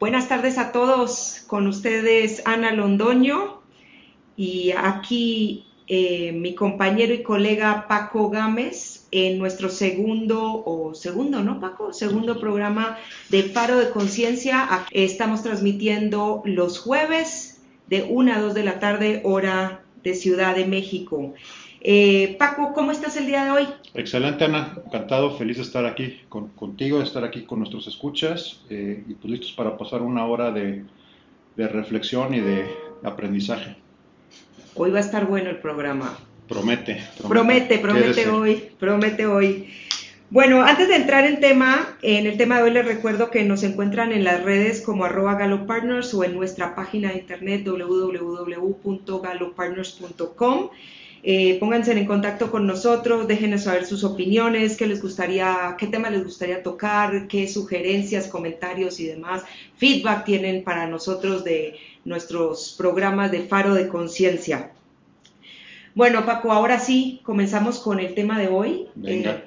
Buenas tardes a todos, con ustedes Ana Londoño y aquí eh, mi compañero y colega Paco Gámez en nuestro segundo, o segundo, ¿no Paco? Segundo programa de Paro de Conciencia. Estamos transmitiendo los jueves de 1 a 2 de la tarde, hora de Ciudad de México. Eh, Paco, ¿cómo estás el día de hoy? Excelente, Ana. Encantado, feliz de estar aquí contigo, de estar aquí con nuestros escuchas eh, y pues listos para pasar una hora de, reflexión y de aprendizaje. Hoy va a estar bueno el programa. Promete. Promete, promete, hoy, promete hoy. Bueno, antes de entrar en tema, en el tema de hoy les recuerdo que nos encuentran en las redes como arroba galopartners o en nuestra página de internet www.galopartners.com. Eh, pónganse en contacto con nosotros, déjenos saber sus opiniones, qué les gustaría, qué tema les gustaría tocar, qué sugerencias, comentarios y demás, feedback tienen para nosotros de nuestros programas de Faro de Conciencia. Bueno, Paco, ahora sí, comenzamos con el tema de hoy. Venga. Eh,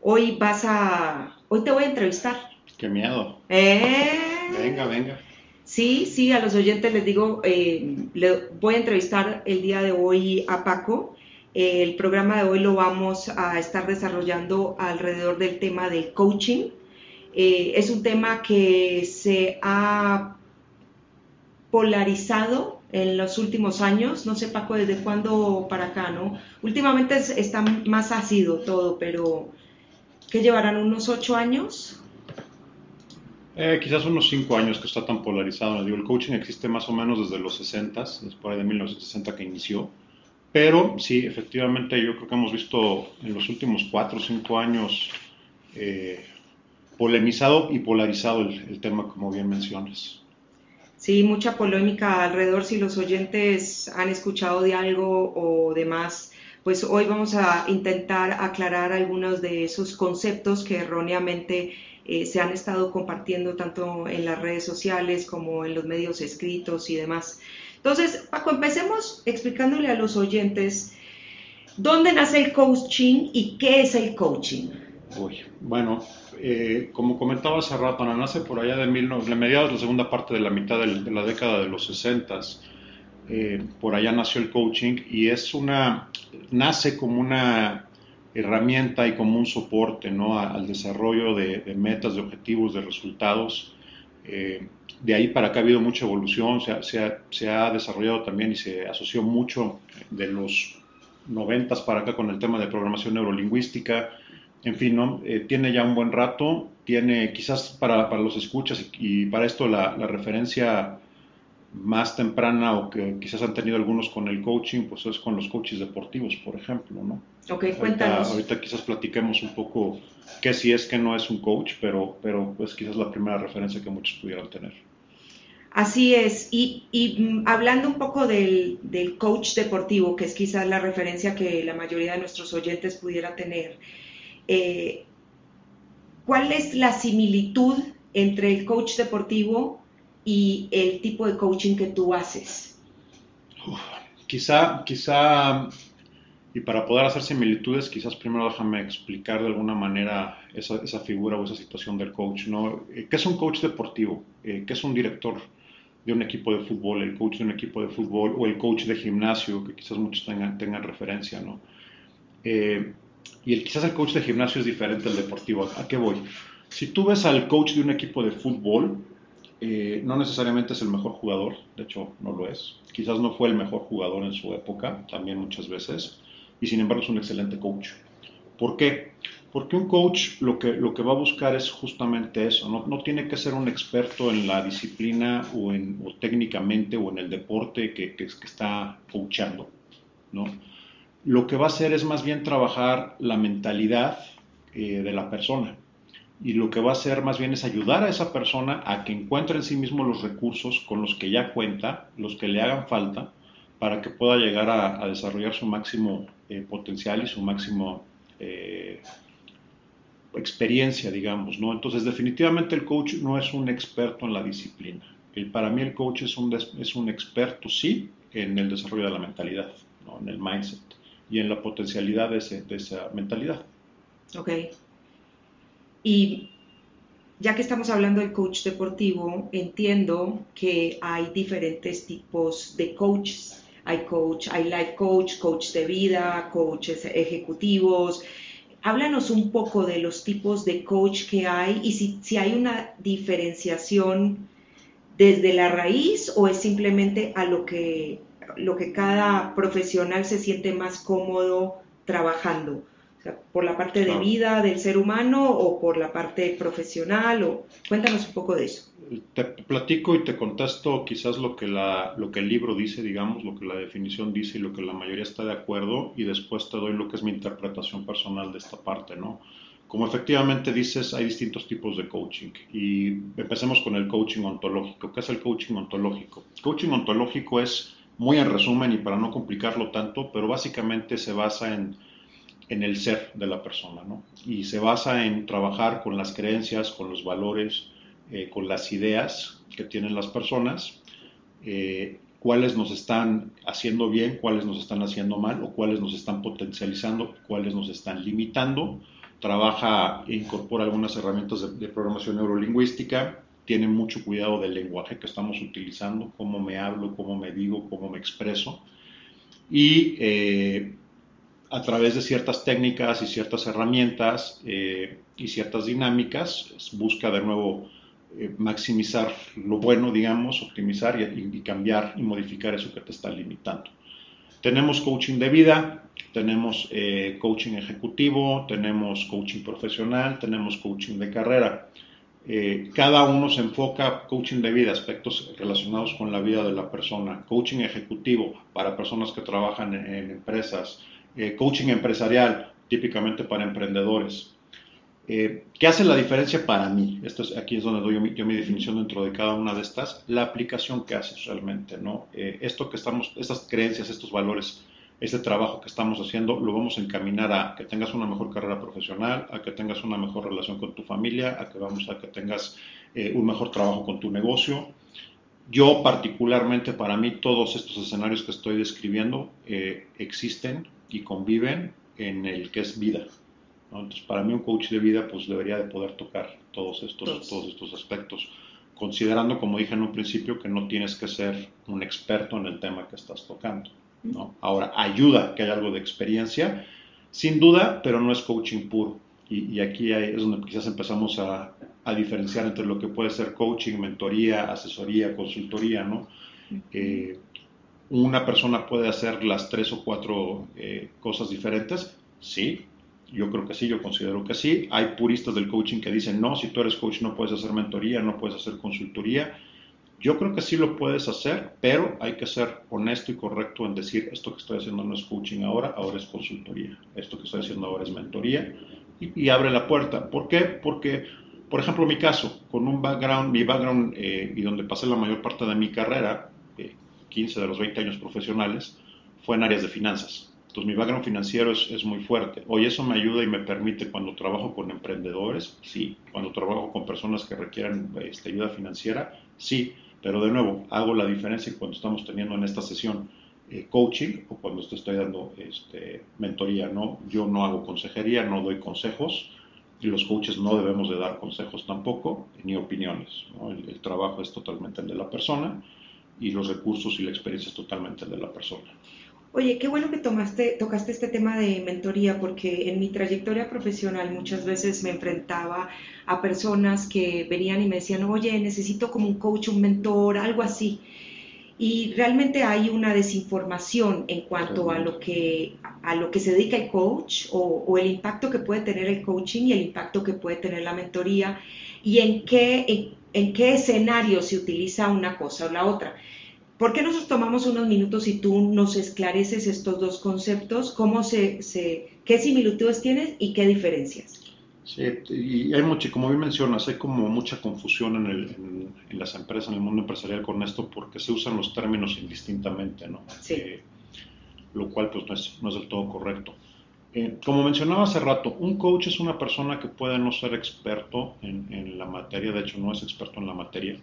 hoy vas a, hoy te voy a entrevistar. Qué miedo. ¿Eh? Venga, venga. Sí, sí, a los oyentes les digo, eh, le voy a entrevistar el día de hoy a Paco. el programa de hoy lo vamos a estar desarrollando alrededor del tema del coaching. Eh, es un tema que se ha polarizado en los últimos años. No sé, Paco, desde cuándo para acá, ¿no? Últimamente está más ácido todo, pero ¿qué llevarán unos ocho años? Eh, quizás unos cinco años que está tan polarizado. Digo, el coaching existe más o menos desde los 60, después de 1960 que inició. Pero sí, efectivamente, yo creo que hemos visto en los últimos cuatro o cinco años eh, polemizado y polarizado el, tema, como bien mencionas. Sí, mucha polémica alrededor. Si los oyentes han escuchado de algo o demás, pues hoy vamos a intentar aclarar algunos de esos conceptos que erróneamente eh, se han estado compartiendo tanto en las redes sociales como en los medios escritos y demás. Entonces, Paco, empecemos explicándole a los oyentes dónde nace el coaching y qué es el coaching. Uy, bueno, eh, como comentaba hace rato, nace por allá de, mil, de mediados la segunda parte de la mitad de, la década de los 60. Eh, por allá nació el coaching y es una, nace como una herramienta y como un soporte ¿no? al desarrollo de, metas, de objetivos, de resultados. Eh, de ahí para acá ha habido mucha evolución, se ha, se, ha, desarrollado también y se asoció mucho de los noventas para acá con el tema de programación neurolingüística. En fin, ¿no? Eh, tiene ya un buen rato, tiene quizás para, para los escuchas y, para esto la referencia más temprana o que quizás han tenido algunos con el coaching, pues es con los coaches deportivos, por ejemplo, ¿no? Ok, cuéntanos. Ahorita, quizás platiquemos un poco qué si es que no es un coach, pero, pero pues quizás la primera referencia que muchos pudieran tener. Así es, y, y mm, hablando un poco del, del, coach deportivo, que es quizás la referencia que la mayoría de nuestros oyentes pudiera tener, eh, ¿cuál es la similitud entre el coach deportivo y el tipo de coaching que tú haces? quizá, quizá, y para poder hacer similitudes, quizás primero déjame explicar de alguna manera esa, figura o esa situación del coach. ¿no? Eh, ¿Qué es un coach deportivo? Eh, ¿Qué es un director de un equipo de fútbol? El coach de un equipo de fútbol o el coach de gimnasio, que quizás muchos tengan, tengan referencia. ¿no? Eh, y el, quizás el coach de gimnasio es diferente al deportivo. ¿A qué voy? Si tú ves al coach de un equipo de fútbol, eh, no necesariamente es el mejor jugador, de hecho no lo es. Quizás no fue el mejor jugador en su época, también muchas veces, y sin embargo es un excelente coach. ¿Por qué? Porque un coach lo que, va a buscar es justamente eso, no, tiene que ser un experto en la disciplina o, en, técnicamente o en el deporte que está coachando, ¿no? Lo que va a hacer es más bien trabajar la mentalidad eh, de la persona y lo que va a hacer más bien es ayudar a esa persona a que encuentre en sí mismo los recursos con los que ya cuenta, los que le hagan falta, para que pueda llegar a, desarrollar su máximo eh, potencial y su máximo eh, experiencia, digamos, ¿no? Entonces, definitivamente el coach no es un experto en la disciplina. El, para mí el coach es un, es un experto, sí, en el desarrollo de la mentalidad, ¿no? en el mindset y en la potencialidad de, de esa mentalidad. Ok. Y ya que estamos hablando del coach deportivo, entiendo que hay diferentes tipos de coaches. Hay coach, hay life coach, coach de vida, coaches ejecutivos. Háblanos un poco de los tipos de coach que hay y si, hay una diferenciación desde la raíz o es simplemente a lo que, lo que cada profesional se siente más cómodo trabajando por la parte de vida del ser humano o por la parte profesional o cuéntanos un poco de eso. Te platico y te contesto quizás lo que, la, lo que el libro dice, digamos, lo que la definición dice y lo que la mayoría está de acuerdo y después te doy lo que es mi interpretación personal de esta parte, ¿no? Como efectivamente dices, hay distintos tipos de coaching y empecemos con el coaching ontológico. ¿Qué es el coaching ontológico? Coaching ontológico es, muy en resumen y para no complicarlo tanto, pero básicamente se basa en en el ser de la persona, ¿no? Y se basa en trabajar con las creencias, con los valores, eh, con las ideas que tienen las personas, eh, cuáles nos están haciendo bien, cuáles nos están haciendo mal o cuáles nos están potencializando, cuáles nos están limitando. Trabaja e incorpora algunas herramientas de, programación neurolingüística, tiene mucho cuidado del lenguaje que estamos utilizando, cómo me hablo, cómo me digo, cómo me expreso. Y eh, a través de ciertas técnicas y ciertas herramientas eh, y ciertas dinámicas, busca de nuevo eh, maximizar lo bueno, digamos, optimizar y, cambiar y modificar eso que te está limitando. Tenemos coaching de vida, tenemos eh, coaching ejecutivo, tenemos coaching profesional, tenemos coaching de carrera. cada uno se enfoca, coaching de vida, aspectos relacionados con la vida de la persona, coaching ejecutivo para personas que trabajan en empresas, eh, coaching empresarial, típicamente para emprendedores. Eh, ¿Qué hace la diferencia para mí? Esto es, aquí es donde doy yo mi, definición dentro de cada una de estas, la aplicación que haces realmente, ¿no? Eh, esto que estamos, estas creencias, estos valores, este trabajo que estamos haciendo, lo vamos a encaminar a que tengas una mejor carrera profesional, a que tengas una mejor relación con tu familia, a que vamos a que tengas un mejor trabajo con tu negocio, yo particularmente, para mí, todos estos escenarios que estoy describiendo existen y conviven en el que es vida. Entonces, para mí un coach de vida pues debería de poder tocar todos estos, todos. estos aspectos, considerando, como dije en un principio, que no tienes que ser un experto en el tema que estás tocando. ¿no? Ahora, ayuda que haya algo de experiencia, sin duda, pero no es coaching puro. Y, aquí es donde quizás empezamos a, a, diferenciar entre lo que puede ser coaching, mentoría, asesoría, consultoría, ¿no? Eh, una persona puede hacer las tres o cuatro eh, cosas diferentes, sí, yo creo que sí, yo considero que sí. Hay puristas del coaching que dicen, no, si tú eres coach no puedes hacer mentoría, no puedes hacer consultoría. Yo creo que sí lo puedes hacer, pero hay que ser honesto y correcto en decir, esto que estoy haciendo no es coaching ahora, ahora es consultoría. Esto que estoy haciendo ahora es mentoría y, abre la puerta. ¿Por qué? Porque, por ejemplo, mi caso, con un background, mi background eh, y donde pasé la mayor parte de mi carrera, 15 eh, de los 20 años profesionales, fue en áreas de finanzas. Entonces mi background financiero es, es, muy fuerte. Hoy eso me ayuda y me permite cuando trabajo con emprendedores, sí. Cuando trabajo con personas que requieran este, ayuda financiera, sí. Pero de nuevo, hago la diferencia cuando estamos teniendo en esta sesión eh, coaching o cuando te estoy dando este, mentoría, ¿no? Yo no hago consejería, no doy consejos y los coaches no debemos de dar consejos tampoco, ni opiniones, el, trabajo es totalmente el de la persona y los recursos y la experiencia es totalmente de la persona. Oye, qué bueno que tomaste, tocaste este tema de mentoría, porque en mi trayectoria profesional muchas veces me enfrentaba a personas que venían y me decían, oye, necesito como un coach, un mentor, algo así y realmente hay una desinformación en cuanto a lo que a lo que se dedica el coach o, el impacto que puede tener el coaching y el impacto que puede tener la mentoría y en qué qué escenario se utiliza una cosa o la otra. ¿Por qué nosotros tomamos unos minutos y tú nos esclareces estos dos conceptos? ¿Cómo se, se qué similitudes tienes y qué diferencias? Sí, y hay mucho, como bien mencionas, hay como mucha confusión en, el, en, las empresas, en el mundo empresarial con esto, porque se usan los términos indistintamente, ¿no? Sí. Eh, lo cual pues no es, no es del todo correcto. Eh, como mencionaba hace rato, un coach es una persona que puede no ser experto en, la materia, de hecho no es experto en la materia,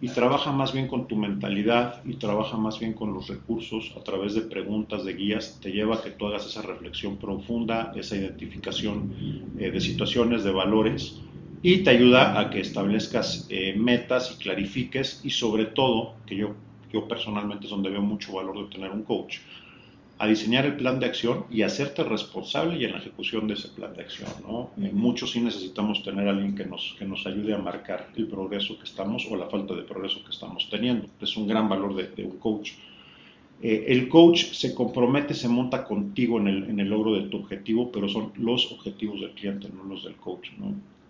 y trabaja más bien con tu mentalidad y trabaja más bien con los recursos a través de preguntas, de guías, te lleva a que tú hagas esa reflexión profunda, esa identificación eh, de situaciones, de valores y te ayuda a que establezcas eh, metas y clarifiques y sobre todo, que yo, yo personalmente es donde veo mucho valor de tener un coach, a diseñar el plan de acción y hacerte responsable y en la ejecución de ese plan de acción. ¿no? En muchos sí necesitamos tener a alguien que nos, que nos ayude a marcar el progreso que estamos o la falta de progreso que estamos teniendo. Es un gran valor de, un coach. Eh, el coach se compromete, se monta contigo en el, en el, logro de tu objetivo, pero son los objetivos del cliente, no los del coach.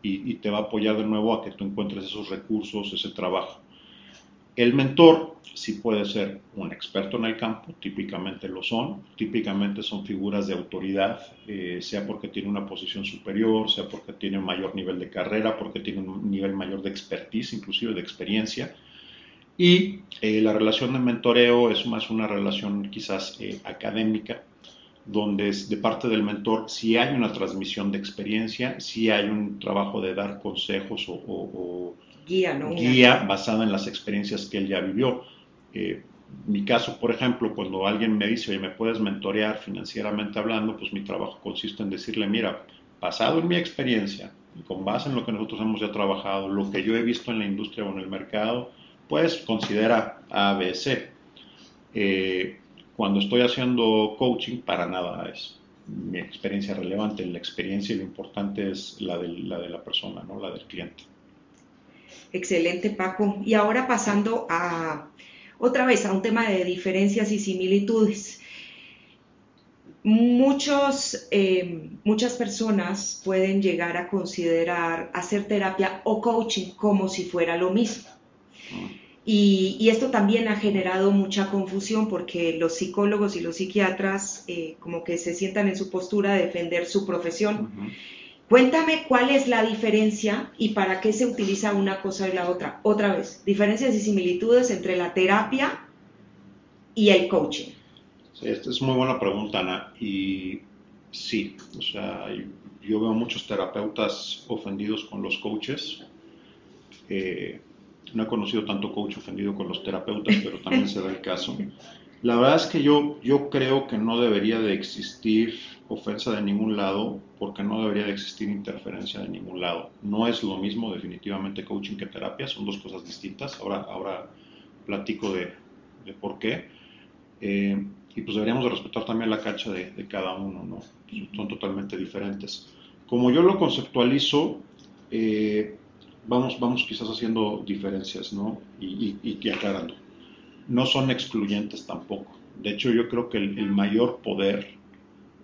Y, y te va a apoyar de nuevo a que tú encuentres esos recursos, ese trabajo. El mentor sí puede ser un experto en el campo, típicamente lo son, típicamente son figuras de autoridad, eh, sea porque tiene una posición superior, sea porque tiene un mayor nivel de carrera, porque tiene un nivel mayor de expertise, inclusive de experiencia. Y eh, la relación de mentoreo es más una relación quizás eh, académica, donde es de parte del mentor si hay una transmisión de experiencia, si hay un trabajo de dar consejos o guía, ¿no? guía basada en las experiencias que él ya vivió. Mi caso, por ejemplo, cuando alguien me dice, oye, ¿me puedes mentorear financieramente hablando? Pues mi trabajo consiste en decirle, mira, basado en mi experiencia y con base en lo que nosotros hemos ya trabajado, lo que yo he visto en la industria o en el mercado, pues considera ABC. Eh, cuando estoy haciendo coaching, para nada es mi experiencia relevante. La experiencia y lo importante es la de la, de la persona, ¿no? la del cliente. Excelente, Paco. Y ahora pasando a otra vez a un tema de diferencias y similitudes. Muchos, eh, muchas personas pueden llegar a considerar hacer terapia o coaching como si fuera lo mismo. Y, esto también ha generado mucha confusión porque los psicólogos y los psiquiatras eh, como que se sientan en su postura de defender su profesión. Cuéntame cuál es la diferencia y para qué se utiliza una cosa y la otra. Otra vez, diferencias y similitudes entre la terapia y el coaching. Sí, esta es muy buena pregunta, Ana. Y sí, o sea, yo veo muchos terapeutas ofendidos con los coaches. Eh, no he conocido tanto coach ofendido con los terapeutas, pero también se da el caso. La verdad es que yo, yo creo que no debería de existir ofensa de ningún lado porque no debería de existir interferencia de ningún lado. No es lo mismo definitivamente coaching que terapia, son dos cosas distintas. Ahora, ahora platico de, por qué. Eh, y pues deberíamos de respetar también la cancha de, cada uno, ¿no? Son totalmente diferentes. Como yo lo conceptualizo, eh, vamos, vamos quizás haciendo diferencias, ¿no? Y, y, aclarando. No son excluyentes tampoco. De hecho, yo creo que el mayor poder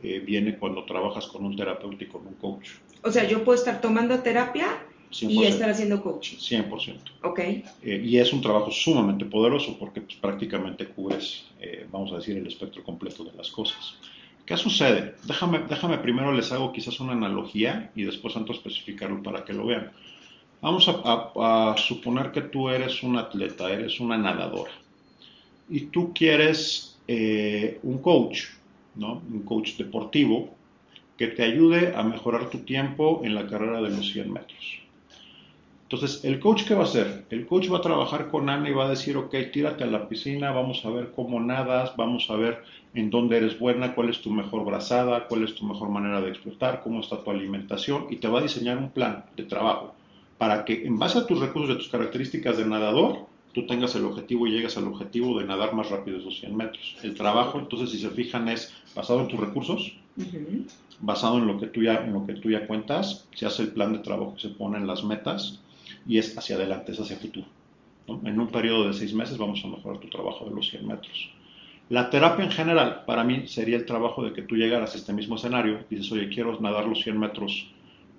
eh, viene cuando trabajas con un terapeuta y con un coach. O sea, yo puedo estar tomando terapia y estar haciendo coaching. 100%. Ok. Eh, y es un trabajo sumamente poderoso porque pues, prácticamente cubres, eh, vamos a decir, el espectro completo de las cosas. ¿Qué sucede? Déjame, déjame primero les hago quizás una analogía y después antes especificarlo para que lo vean. Vamos a, a suponer que tú eres un atleta, eres una nadadora y tú quieres un coach un coach deportivo que te ayude a mejorar tu tiempo en la carrera de los 100 metros. Entonces, ¿el coach qué va a hacer? El coach va a trabajar con Ana y va a decir, ok, tírate a la piscina, vamos a ver cómo nadas, vamos a ver en dónde eres buena, cuál es tu mejor brazada, cuál es tu mejor manera de explotar, cómo está tu alimentación y te va a diseñar un plan de trabajo para que en base a tus recursos y a tus características de nadador, tú tengas el objetivo y llegas al objetivo de nadar más rápido esos 100 metros. El trabajo, entonces, si se fijan, es basado en tus recursos, basado en lo, que tú ya, en lo que tú ya cuentas, se hace el plan de trabajo, se ponen las metas y es hacia adelante, es hacia futuro. En un periodo de seis meses vamos a mejorar tu trabajo de los 100 metros. La terapia en general, para mí, sería el trabajo de que tú llegaras a este mismo escenario y dices, oye, quiero nadar los 100 metros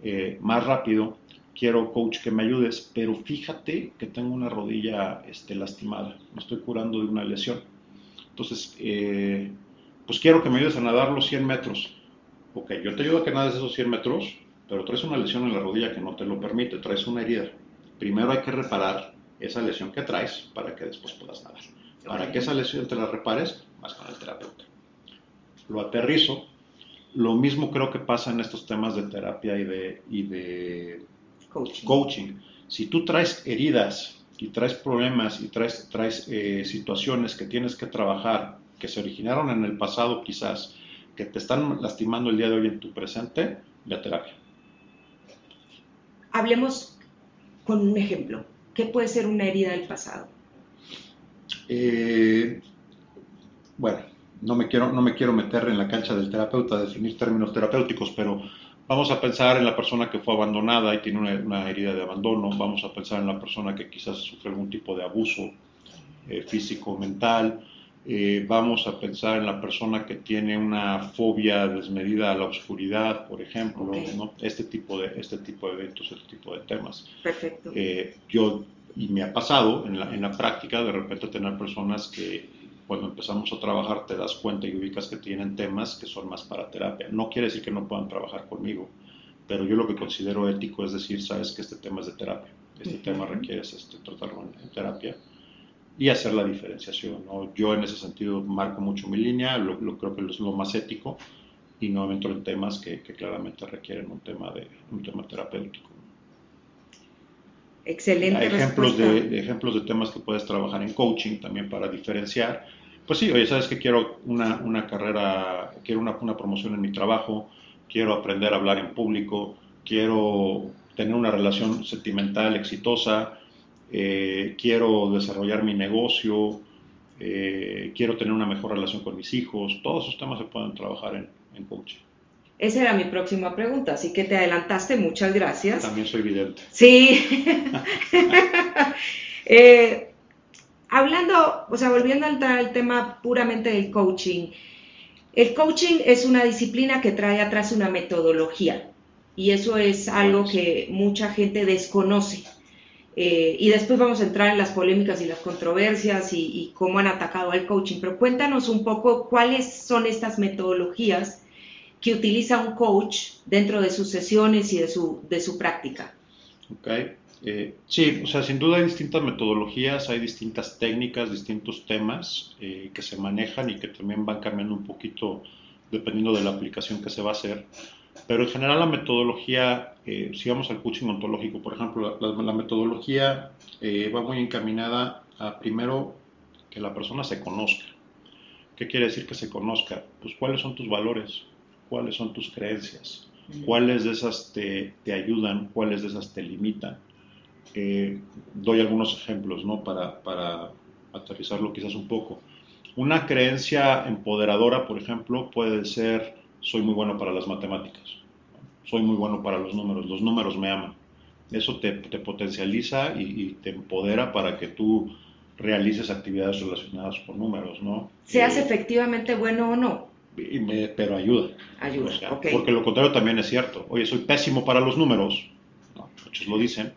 eh, más rápido quiero coach que me ayudes, pero fíjate que tengo una rodilla este, lastimada, me estoy curando de una lesión. Entonces, eh, pues quiero que me ayudes a nadar los 100 metros. Ok, yo te ayudo a que nades esos 100 metros, pero traes una lesión en la rodilla que no te lo permite, traes una herida. Primero hay que reparar esa lesión que traes para que después puedas nadar. Para que esa lesión te la repares, vas con el terapeuta. Lo aterrizo. Lo mismo creo que pasa en estos temas de terapia y y de coaching. Si tú traes heridas y traes problemas y traes, traes eh, situaciones que tienes que trabajar, que se originaron en el pasado quizás, que te están lastimando el día de hoy en tu presente, la terapia. hablemos con un ejemplo. ¿Qué puede ser una herida del pasado? Eh, bueno, no me, quiero, no me quiero meter en la cancha del terapeuta a definir términos terapéuticos, pero vamos a pensar en la persona que fue abandonada y tiene una, herida de abandono, vamos a pensar en la persona que quizás sufre algún tipo de abuso eh, físico, mental, eh, vamos a pensar en la persona que tiene una fobia desmedida a la oscuridad, por ejemplo, este, tipo de, este tipo de eventos, este tipo de temas. Perfecto. Eh, yo, y me ha pasado en la, en la práctica de repente tener personas que cuando empezamos a trabajar te das cuenta y ubicas que tienen temas que son más para terapia. No quiere decir que no puedan trabajar conmigo, pero yo lo que considero ético es decir, sabes que este tema es de terapia, este tema requiere este, tratarlo en terapia y hacer la diferenciación. ¿no? Yo en ese sentido marco mucho mi línea, lo, creo que es lo más ético y no entro en temas que, claramente requieren un tema, de, un tema terapéutico. Excelente. Hay ejemplos de, ejemplos de temas que puedes trabajar en coaching también para diferenciar. Pues sí, oye, sabes que quiero una, una carrera, quiero una, una promoción en mi trabajo, quiero aprender a hablar en público, quiero tener una relación sentimental exitosa, eh, quiero desarrollar mi negocio, eh, quiero tener una mejor relación con mis hijos, todos esos temas se pueden trabajar en, en coaching. Esa era mi próxima pregunta, así que te adelantaste, muchas gracias. También soy vidente. Sí. Eh, hablando, o sea, volviendo al tema puramente del coaching, el coaching es una disciplina que trae atrás una metodología y eso es algo que mucha gente desconoce. Eh, y después vamos a entrar en las polémicas y las controversias y, cómo han atacado al coaching. Pero cuéntanos un poco cuáles son estas metodologías que utiliza un coach dentro de sus sesiones y de su, de su práctica. Ok. Eh, sí, o sea, sin duda hay distintas metodologías, hay distintas técnicas, distintos temas eh, que se manejan y que también van cambiando un poquito dependiendo de la aplicación que se va a hacer. Pero en general la metodología, eh, si vamos al coaching ontológico, por ejemplo, la, metodología eh, va muy encaminada a primero que la persona se conozca. ¿Qué quiere decir que se conozca? Pues cuáles son tus valores, cuáles son tus creencias, cuáles de esas te, te ayudan, cuáles de esas te limitan. Eh, doy algunos ejemplos ¿no? para, para aterrizarlo quizás un poco. Una creencia empoderadora, por ejemplo, puede ser soy muy bueno para las matemáticas, soy muy bueno para los números, los números me aman. Eso te, potencializa y, te empodera para que tú realices actividades relacionadas con números, ¿no? Seas eh, efectivamente bueno o no. Pero ayuda. Ayuda, Porque lo contrario también es cierto. Oye, soy pésimo para los números, muchos lo dicen,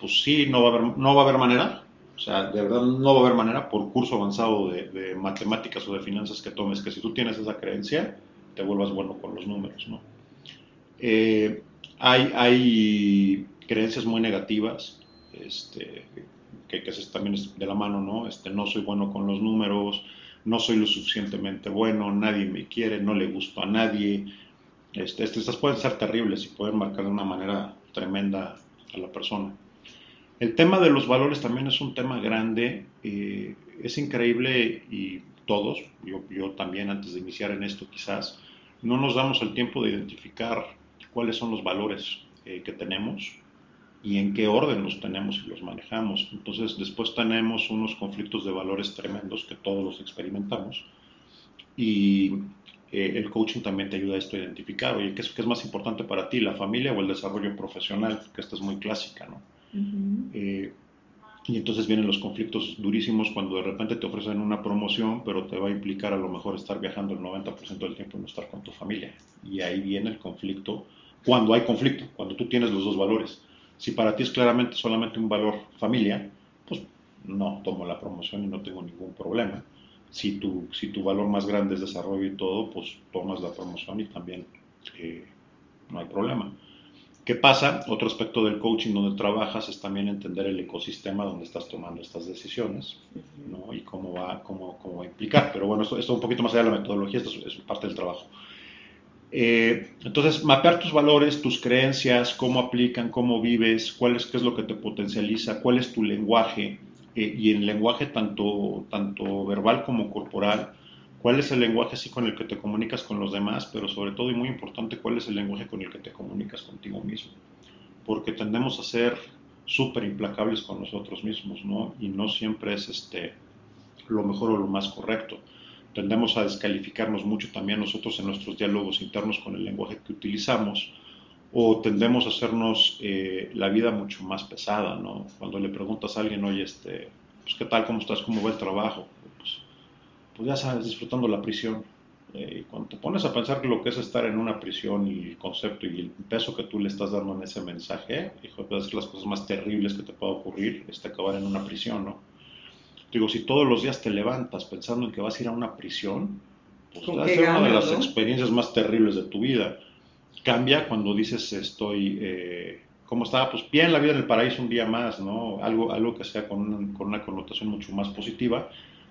pues sí, no va a haber, no va a haber manera. O sea, de verdad no va a haber manera por curso avanzado de, de matemáticas o de finanzas que tomes, que si tú tienes esa creencia, te vuelvas bueno con los números, ¿no? Eh, hay, hay, creencias muy negativas, este, que, que también es de la mano, ¿no? Este, no soy bueno con los números, no soy lo suficientemente bueno, nadie me quiere, no le gusto a nadie. Este, estas pueden ser terribles y pueden marcar de una manera tremenda a la persona. El tema de los valores también es un tema grande, eh, es increíble y todos, yo, yo, también antes de iniciar en esto quizás, no nos damos el tiempo de identificar cuáles son los valores eh, que tenemos y en qué orden los tenemos y los manejamos. Entonces después tenemos unos conflictos de valores tremendos que todos los experimentamos y eh, el coaching también te ayuda a esto a identificar, oye, ¿qué es, ¿qué es, más importante para ti, la familia o el desarrollo profesional? Que esta es muy clásica, ¿no? Y entonces vienen los conflictos durísimos cuando de repente te ofrecen una promoción, pero te va a implicar a lo mejor estar viajando el 90% del tiempo y no estar con tu familia. Y ahí viene el conflicto, cuando hay conflicto, cuando tú tienes los dos valores. Si para ti es claramente solamente un valor familia, pues no tomo la promoción y no tengo ningún problema. Si tu, si tu valor más grande es desarrollo y todo, pues tomas la promoción y también eh, no hay problema. ¿Qué pasa? Otro aspecto del coaching donde trabajas es también entender el ecosistema donde estás tomando estas decisiones ¿no? y cómo va, cómo, cómo va a implicar. Pero bueno, esto, es un poquito más allá de la metodología, esto es, parte del trabajo. Eh, entonces, mapear tus valores, tus creencias, cómo aplican, cómo vives, cuál es, qué es lo que te potencializa, cuál es tu lenguaje, eh, y en lenguaje tanto, tanto verbal como corporal, cuál es el lenguaje así con el que te comunicas con los demás, pero sobre todo y muy importante, cuál es el lenguaje con el que te comunicas contigo mismo. porque tendemos a ser súper implacables con nosotros mismos, ¿no? Y no siempre es este, lo mejor o lo más correcto. Tendemos a descalificarnos mucho también nosotros en nuestros diálogos internos con el lenguaje que utilizamos o tendemos a hacernos eh, la vida mucho más pesada, ¿no? Cuando le preguntas a alguien, oye, este, pues, ¿qué tal? ¿Cómo estás? ¿Cómo va el trabajo? Pues, pues ya sabes, disfrutando la prisión. Eh, y cuando te pones a pensar lo que es estar en una prisión y el concepto y el peso que tú le estás dando en ese mensaje, hijo, puede las cosas más terribles que te pueda ocurrir, es acabar en una prisión, ¿no? Digo, si todos los días te levantas pensando en que vas a ir a una prisión, pues va a ser una de las experiencias más terribles de tu vida. Cambia cuando dices estoy, eh, ¿cómo estaba? Pues bien, la vida en el paraíso un día más, ¿no? Algo, algo que sea con, con una connotación mucho más positiva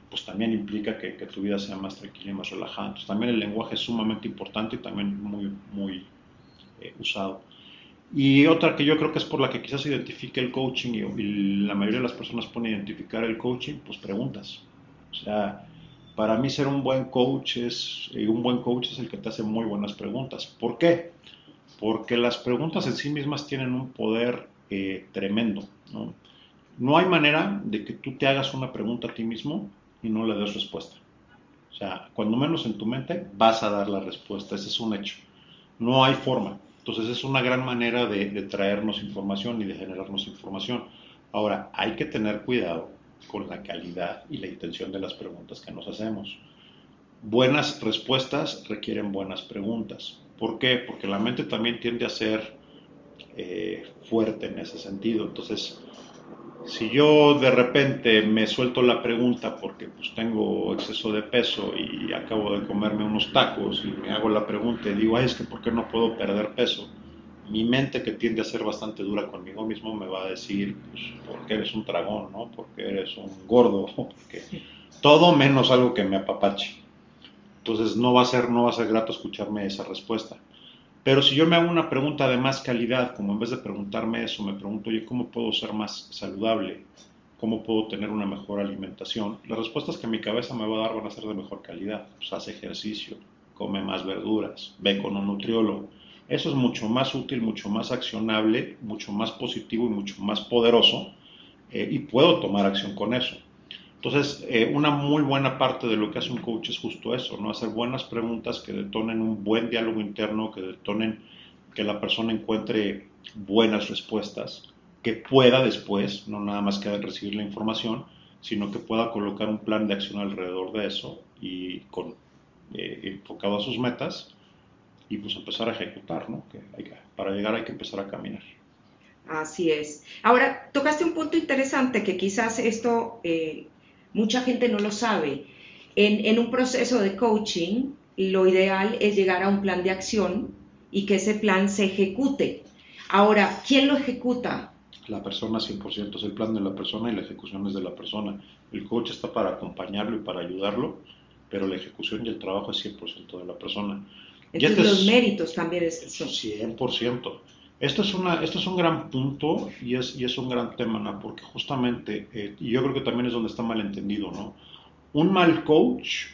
pues también implica que, tu vida sea más tranquila y más relajada. Entonces también el lenguaje es sumamente importante y también muy, muy eh, usado. Y otra que yo creo que es por la que quizás identifique el coaching y, la mayoría de las personas pueden identificar el coaching, pues preguntas. O sea, para mí ser un buen coach es, y un buen coach es el que te hace muy buenas preguntas. ¿Por qué? Porque las preguntas en sí mismas tienen un poder eh, tremendo. ¿no? no hay manera de que tú te hagas una pregunta a ti mismo y no le des respuesta. O sea, cuando menos en tu mente vas a dar la respuesta, ese es un hecho. No hay forma. Entonces es una gran manera de, traernos información y de generarnos información. Ahora, hay que tener cuidado con la calidad y la intención de las preguntas que nos hacemos. Buenas respuestas requieren buenas preguntas. ¿Por qué? Porque la mente también tiende a ser eh, fuerte en ese sentido. Entonces, si yo de repente me suelto la pregunta porque pues tengo exceso de peso y acabo de comerme unos tacos y me hago la pregunta y digo, Ay, es que ¿por qué no puedo perder peso? Mi mente que tiende a ser bastante dura conmigo mismo me va a decir, pues, porque eres un dragón, ¿no? Porque eres un gordo, porque todo menos algo que me apapache. Entonces no va a ser, no va a ser grato escucharme esa respuesta. Pero si yo me hago una pregunta de más calidad, como en vez de preguntarme eso, me pregunto, oye, ¿cómo puedo ser más saludable? ¿Cómo puedo tener una mejor alimentación? Las respuestas que mi cabeza me va a dar van a ser de mejor calidad. Pues haz ejercicio, come más verduras, ve con un nutriólogo. Eso es mucho más útil, mucho más accionable, mucho más positivo y mucho más poderoso. Eh, y puedo tomar acción con eso. Entonces, eh, una muy buena parte de lo que hace un coach es justo eso, ¿no? Hacer buenas preguntas que detonen un buen diálogo interno, que detonen que la persona encuentre buenas respuestas, que pueda después, no nada más que recibir la información, sino que pueda colocar un plan de acción alrededor de eso y con, eh, enfocado a sus metas y pues empezar a ejecutar, ¿no? Para llegar hay que empezar a caminar. Así es. Ahora, tocaste un punto interesante que quizás esto eh, Mucha gente no lo sabe. En, un proceso de coaching, lo ideal es llegar a un plan de acción y que ese plan se ejecute. Ahora, ¿quién lo ejecuta? La persona 100% es el plan de la persona y la ejecución es de la persona. El coach está para acompañarlo y para ayudarlo, pero la ejecución y el trabajo es 100% de la persona. Entonces los méritos también es eso. 100%. Esto es, una, esto es un gran punto y es, y es un gran tema, ¿no? porque justamente, eh, y yo creo que también es donde está mal entendido, ¿no? Un mal coach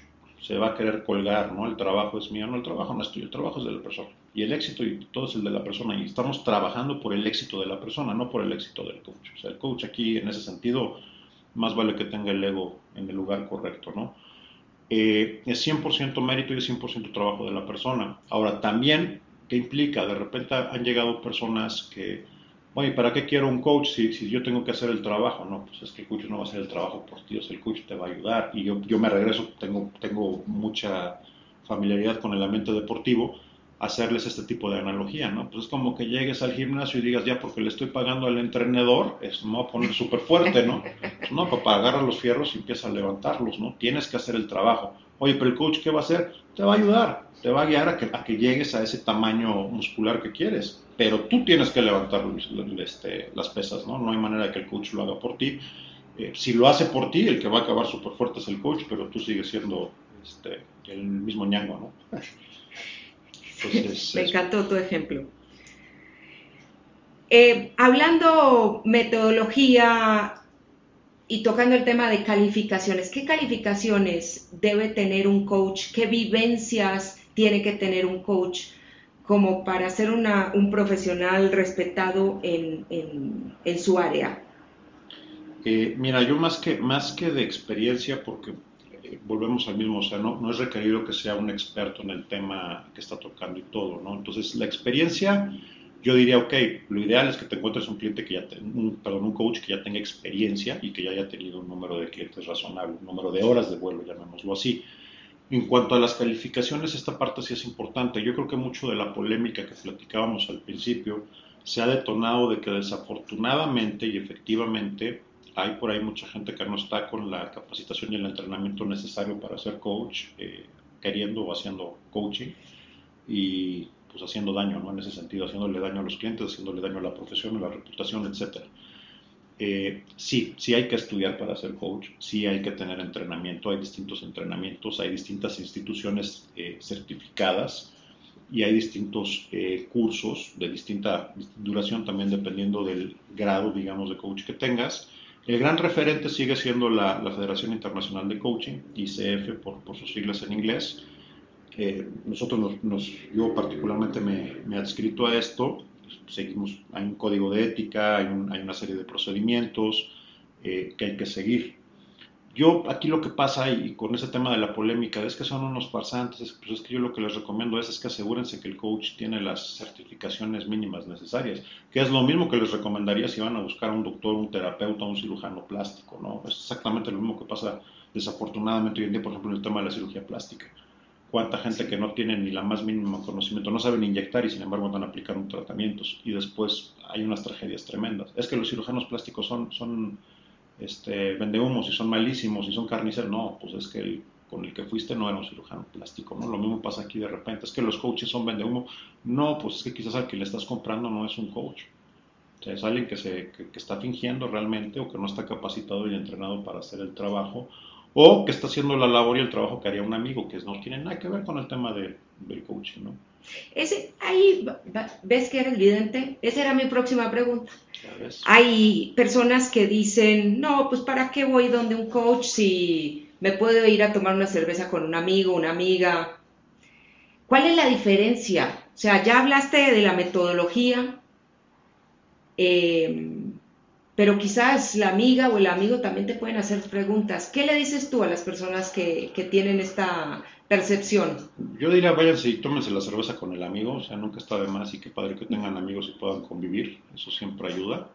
se va a querer colgar, ¿no? El trabajo es mío, no, el trabajo no es tuyo, el trabajo es de la persona. Y el éxito y todo es el de la persona. Y estamos trabajando por el éxito de la persona, no por el éxito del coach. O sea, el coach aquí, en ese sentido, más vale que tenga el ego en el lugar correcto, ¿no? Eh, es 100% mérito y es 100% trabajo de la persona. Ahora, también ¿Qué implica? De repente han llegado personas que, oye, ¿para qué quiero un coach si, si, yo tengo que hacer el trabajo? No, pues es que el coach no va a hacer el trabajo por ti, el coach te va a ayudar. Y yo, yo me regreso, tengo, tengo mucha familiaridad con el ambiente deportivo, hacerles este tipo de analogía, ¿no? Pues es como que llegues al gimnasio y digas, ya, porque le estoy pagando al entrenador, es, me voy a poner súper fuerte, ¿no? Pues no, papá, agarra los fierros y empieza a levantarlos, ¿no? Tienes que hacer el trabajo. Oye, pero el coach, ¿qué va a hacer? Te va a ayudar, te va a guiar a que, a que llegues a ese tamaño muscular que quieres, pero tú tienes que levantar este, las pesas, ¿no? No hay manera de que el coach lo haga por ti. Eh, si lo hace por ti, el que va a acabar súper fuerte es el coach, pero tú sigues siendo este, el mismo ñango, ¿no? Me encantó tu ejemplo. Eh, hablando metodología y tocando el tema de calificaciones, ¿qué calificaciones debe tener un coach? ¿Qué vivencias tiene que tener un coach como para ser un profesional respetado en, su área? Eh, mira, yo más que, más que de experiencia, porque eh, volvemos al mismo, o sea, no es requerido que sea un experto en el tema que está tocando y todo, ¿no? Entonces, la experiencia, yo diría, ok, lo ideal es que te encuentres un cliente que ya, perdón, un coach que ya tenga experiencia y que ya haya tenido un número de clientes razonable, un número de horas de vuelo, llamémoslo así. En cuanto a las calificaciones, esta parte sí es importante. Yo creo que mucho de la polémica que platicábamos al principio se ha detonado de que desafortunadamente y efectivamente hay por ahí mucha gente que no está con la capacitación y el entrenamiento necesario para ser coach, eh, queriendo o haciendo coaching y pues haciendo daño, ¿no? En ese sentido, haciéndole daño a los clientes, haciéndole daño a la profesión, a la reputación, etcétera. Eh, sí, sí hay que estudiar para ser coach, sí hay que tener entrenamiento, hay distintos entrenamientos, hay distintas instituciones eh, certificadas y hay distintos eh, cursos de distinta duración también dependiendo del grado, digamos, de coach que tengas. El gran referente sigue siendo la, Federación Internacional de Coaching, ICF por, por sus siglas en inglés. Nosotros, nos, yo particularmente me, me adscrito a esto seguimos, hay un código de ética, hay, una serie de procedimientos eh, que hay que seguir. Yo aquí lo que pasa y con ese tema de la polémica es que son unos farsantes, pues es que yo lo que les recomiendo es, es que asegúrense que el coach tiene las certificaciones mínimas necesarias, que es lo mismo que les recomendaría si van a buscar a un doctor, un terapeuta, un cirujano plástico, ¿no? Es exactamente lo mismo que pasa desafortunadamente hoy en día, por ejemplo, en el tema de la cirugía plástica cuánta gente que no tiene ni la más mínima conocimiento, no saben inyectar y sin embargo están aplicando tratamientos y después hay unas tragedias tremendas. Es que los cirujanos plásticos son, son este, vendehumos y son malísimos y son carniceros. No, pues es que el, con el que fuiste no era un cirujano plástico, ¿no? Lo mismo pasa aquí de repente. Es que los coaches son vendehumos. No, pues es que quizás al que le estás comprando no es un coach. O sea, es alguien que, se, que está fingiendo realmente o que no está capacitado y entrenado para hacer el trabajo o que está haciendo la labor y el trabajo que haría un amigo, que no tiene nada que ver con el tema del coaching, ¿no? Ese, ahí ves que era evidente. Esa era mi próxima pregunta. Hay personas que dicen, no, pues ¿para qué voy donde un coach si me puedo ir a tomar una cerveza con un amigo, una amiga? ¿Cuál es la diferencia? O sea, ya hablaste de la metodología, eh, pero quizás la amiga o el amigo también te pueden hacer preguntas. ¿Qué le dices tú a las personas que, tienen esta percepción? Yo diría, váyanse y tómense la cerveza con el amigo, o sea, nunca está de más y qué padre que tengan amigos y puedan convivir, eso siempre ayuda,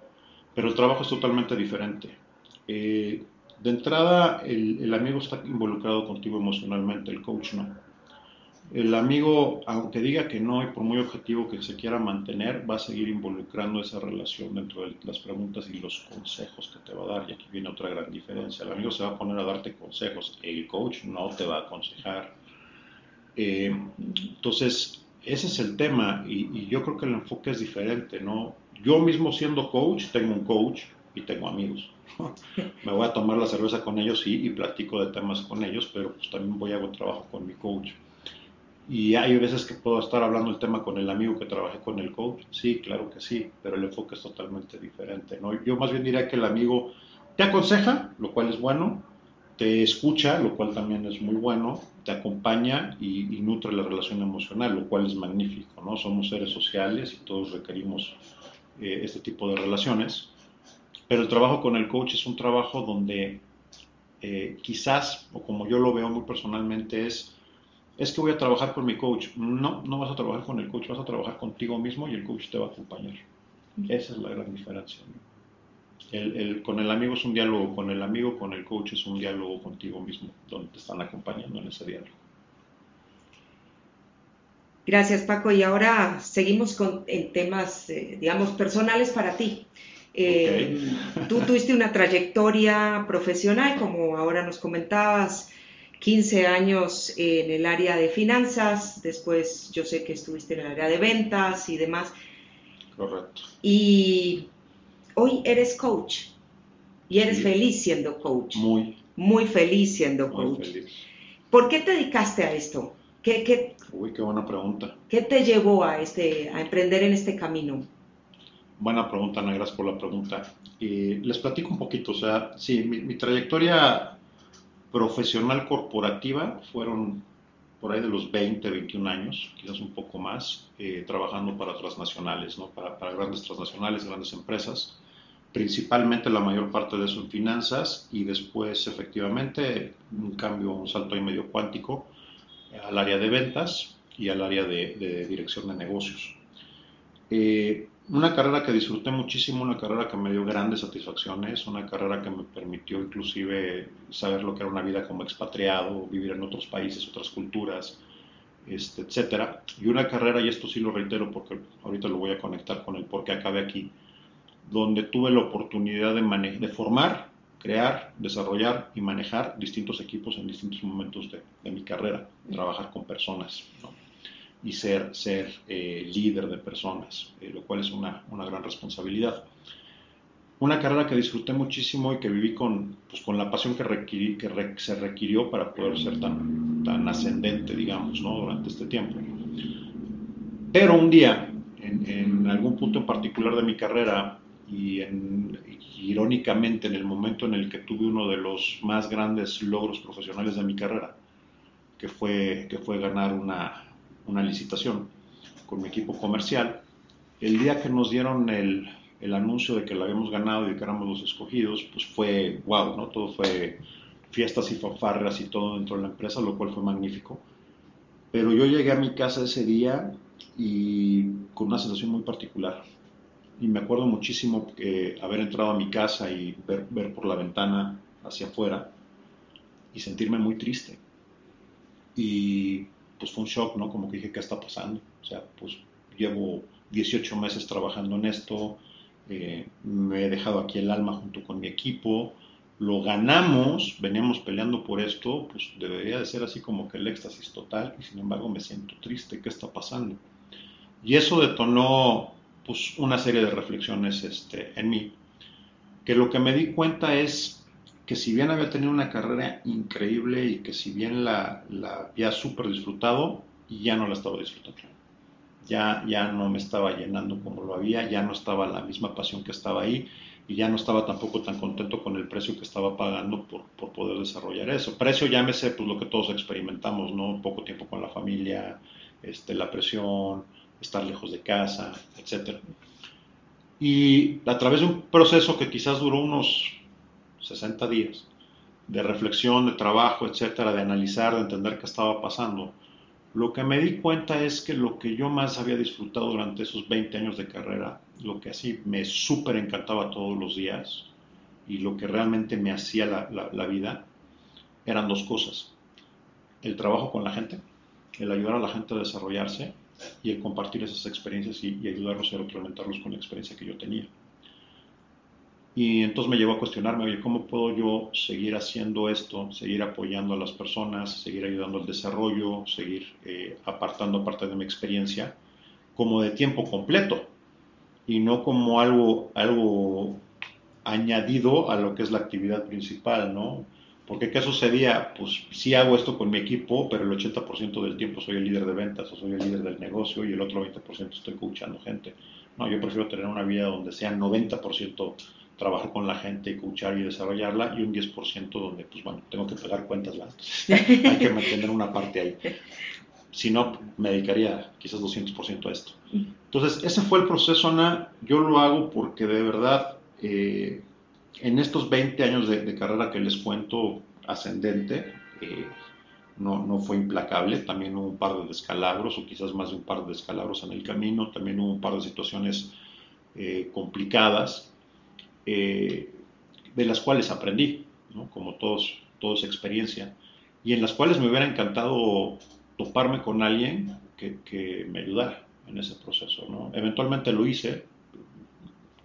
pero el trabajo es totalmente diferente. Eh, de entrada, el, el amigo está involucrado contigo emocionalmente, el coach no el amigo, aunque diga que no y por muy objetivo que se quiera mantener, va a seguir involucrando esa relación dentro de las preguntas y los consejos que te va a dar. Y aquí viene otra gran diferencia. El amigo se va a poner a darte consejos, el coach no te va a aconsejar. Eh, entonces, ese es el tema y, yo creo que el enfoque es diferente, ¿no? Yo mismo siendo coach, tengo un coach y tengo amigos. Me voy a tomar la cerveza con ellos y, y platico de temas con ellos, pero pues también voy a hacer trabajo con mi coach. Y hay veces que puedo estar hablando el tema con el amigo que trabajé con el coach. Sí, claro que sí, pero el enfoque es totalmente diferente. ¿no? Yo más bien diría que el amigo te aconseja, lo cual es bueno, te escucha, lo cual también es muy bueno, te acompaña y, nutre la relación emocional, lo cual es magnífico. ¿no? Somos seres sociales y todos requerimos eh, este tipo de relaciones. Pero el trabajo con el coach es un trabajo donde eh, quizás, o como yo lo veo muy personalmente, es es que voy a trabajar con mi coach. No, no vas a trabajar con el coach, vas a trabajar contigo mismo y el coach te va a acompañar. Esa es la gran diferencia. El, con el amigo es un diálogo con el amigo, con el coach es un diálogo contigo mismo, donde te están acompañando en ese diálogo. Gracias Paco. Y ahora seguimos con en temas, eh, digamos, personales para ti. Eh, tú tuviste una trayectoria profesional, como ahora nos comentabas, 15 años en el área de finanzas, después yo sé que estuviste en el área de ventas y demás. Correcto. Y hoy eres coach y eres feliz siendo coach. Muy. Muy feliz siendo coach. ¿Por qué te dedicaste a esto? ¿Qué, qué, Uy, qué buena pregunta. ¿Qué te llevó a, este, a emprender en este camino? Buena pregunta, Ana, gracias por la pregunta. Y les platico un poquito, o sea, sí, mi, mi trayectoria profesional corporativa fueron por ahí de los 20, 21 años, quizás un poco más, eh, trabajando para transnacionales, ¿no? para, grandes transnacionales, grandes empresas, principalmente la mayor parte de eso en finanzas y después efectivamente un cambio, un salto ahí medio cuántico al área de ventas y al área de, de dirección de negocios. Eh, una carrera que disfruté muchísimo, una carrera que me dio grandes satisfacciones, una carrera que me permitió inclusive saber lo que era una vida como expatriado, vivir en otros países, otras culturas, este, etcétera. Y una carrera, y esto sí lo reitero porque ahorita lo voy a conectar con el por qué acabé aquí, donde tuve la oportunidad de, de formar, crear, desarrollar y manejar distintos equipos en distintos momentos de, de mi carrera, trabajar con personas. ¿no? Y ser, ser eh, líder de personas, eh, lo cual es una, una, gran responsabilidad. Una carrera que disfruté muchísimo y que viví con, pues, con la pasión que, requirí, que se requirió para poder ser tan, tan ascendente, digamos, ¿no? durante este tiempo. Pero un día, en, en algún punto en particular de mi carrera, y, en, y irónicamente en el momento en el que tuve uno de los más grandes logros profesionales de mi carrera, que fue, que fue ganar una, una licitación con mi equipo comercial. El día que nos dieron el, el anuncio de que la habíamos ganado y que éramos los escogidos, pues fue wow, ¿no? Todo fue fiestas y fanfarras y todo dentro de la empresa, lo cual fue magnífico. Pero yo llegué a mi casa ese día y con una sensación muy particular. Y me acuerdo muchísimo que haber entrado a mi casa y ver, ver por la ventana hacia afuera y sentirme muy triste. Y pues fue un shock, ¿no? Como que dije, ¿qué está pasando? O sea, pues llevo 18 meses trabajando en esto, eh, me he dejado aquí el alma junto con mi equipo, lo ganamos, veníamos peleando por esto, pues debería de ser así como que el éxtasis total y sin embargo me siento triste, ¿qué está pasando? Y eso detonó pues una serie de reflexiones este, en mí, que lo que me di cuenta es que si bien había tenido una carrera increíble y que si bien la, la había súper disfrutado, ya no la estaba disfrutando. Ya, ya no me estaba llenando como lo había, ya no estaba la misma pasión que estaba ahí y ya no estaba tampoco tan contento con el precio que estaba pagando por, por poder desarrollar eso. Precio llámese pues lo que todos experimentamos, ¿no? Poco tiempo con la familia, este, la presión, estar lejos de casa, etc. Y a través de un proceso que quizás duró unos 60 días de reflexión, de trabajo, etcétera, de analizar, de entender qué estaba pasando, lo que me di cuenta es que lo que yo más había disfrutado durante esos 20 años de carrera, lo que así me súper encantaba todos los días y lo que realmente me hacía la, la, vida, eran dos cosas. El trabajo con la gente, el ayudar a la gente a desarrollarse y el compartir esas experiencias y, y ayudarlos a retroalimentarlos con la experiencia que yo tenía. Y entonces me llevó a cuestionarme, oye, ¿cómo puedo yo seguir haciendo esto, seguir apoyando a las personas, seguir ayudando al desarrollo, seguir eh, apartando parte de mi experiencia como de tiempo completo y no como algo, algo añadido a lo que es la actividad principal, ¿no? Porque ¿qué sucedía? Pues sí hago esto con mi equipo, pero el 80% del tiempo soy el líder de ventas o soy el líder del negocio y el otro 20% estoy coachando gente. No, yo prefiero tener una vida donde sea 90% trabajar con la gente, escuchar y desarrollarla, y un 10% donde, pues bueno, tengo que pagar cuentas, hay que mantener una parte ahí. Si no, me dedicaría quizás 200% a esto. Entonces, ese fue el proceso, Ana. Yo lo hago porque de verdad, eh, en estos 20 años de, carrera que les cuento ascendente, eh, no, no, fue implacable, también hubo un par de descalabros, o quizás más de un par de descalabros en el camino, también hubo un par de situaciones eh, complicadas, eh, de las cuales aprendí, como todos, todos experiencia, y en las cuales me hubiera encantado toparme con alguien que, me ayudara en ese proceso. Eventualmente lo hice,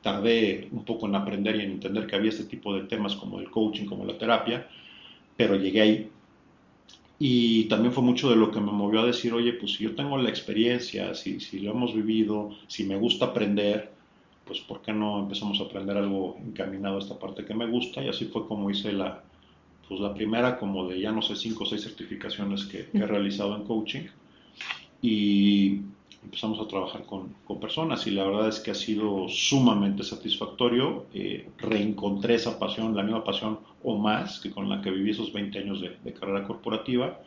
tardé un poco en aprender y en entender que había este tipo de temas como el coaching, como la terapia, pero llegué ahí. Y también fue mucho de lo que me movió a decir, oye, pues si yo tengo la experiencia, si, si lo hemos vivido, si me gusta aprender, pues ¿por qué no empezamos a aprender algo encaminado a esta parte que me gusta? Y así fue como hice la, pues la primera como de ya no sé, cinco o seis certificaciones que, he realizado en coaching. Y empezamos a trabajar con, con, personas y la verdad es que ha sido sumamente satisfactorio. Eh, reencontré esa pasión, la misma pasión o más que con la que viví esos 20 años de, de carrera corporativa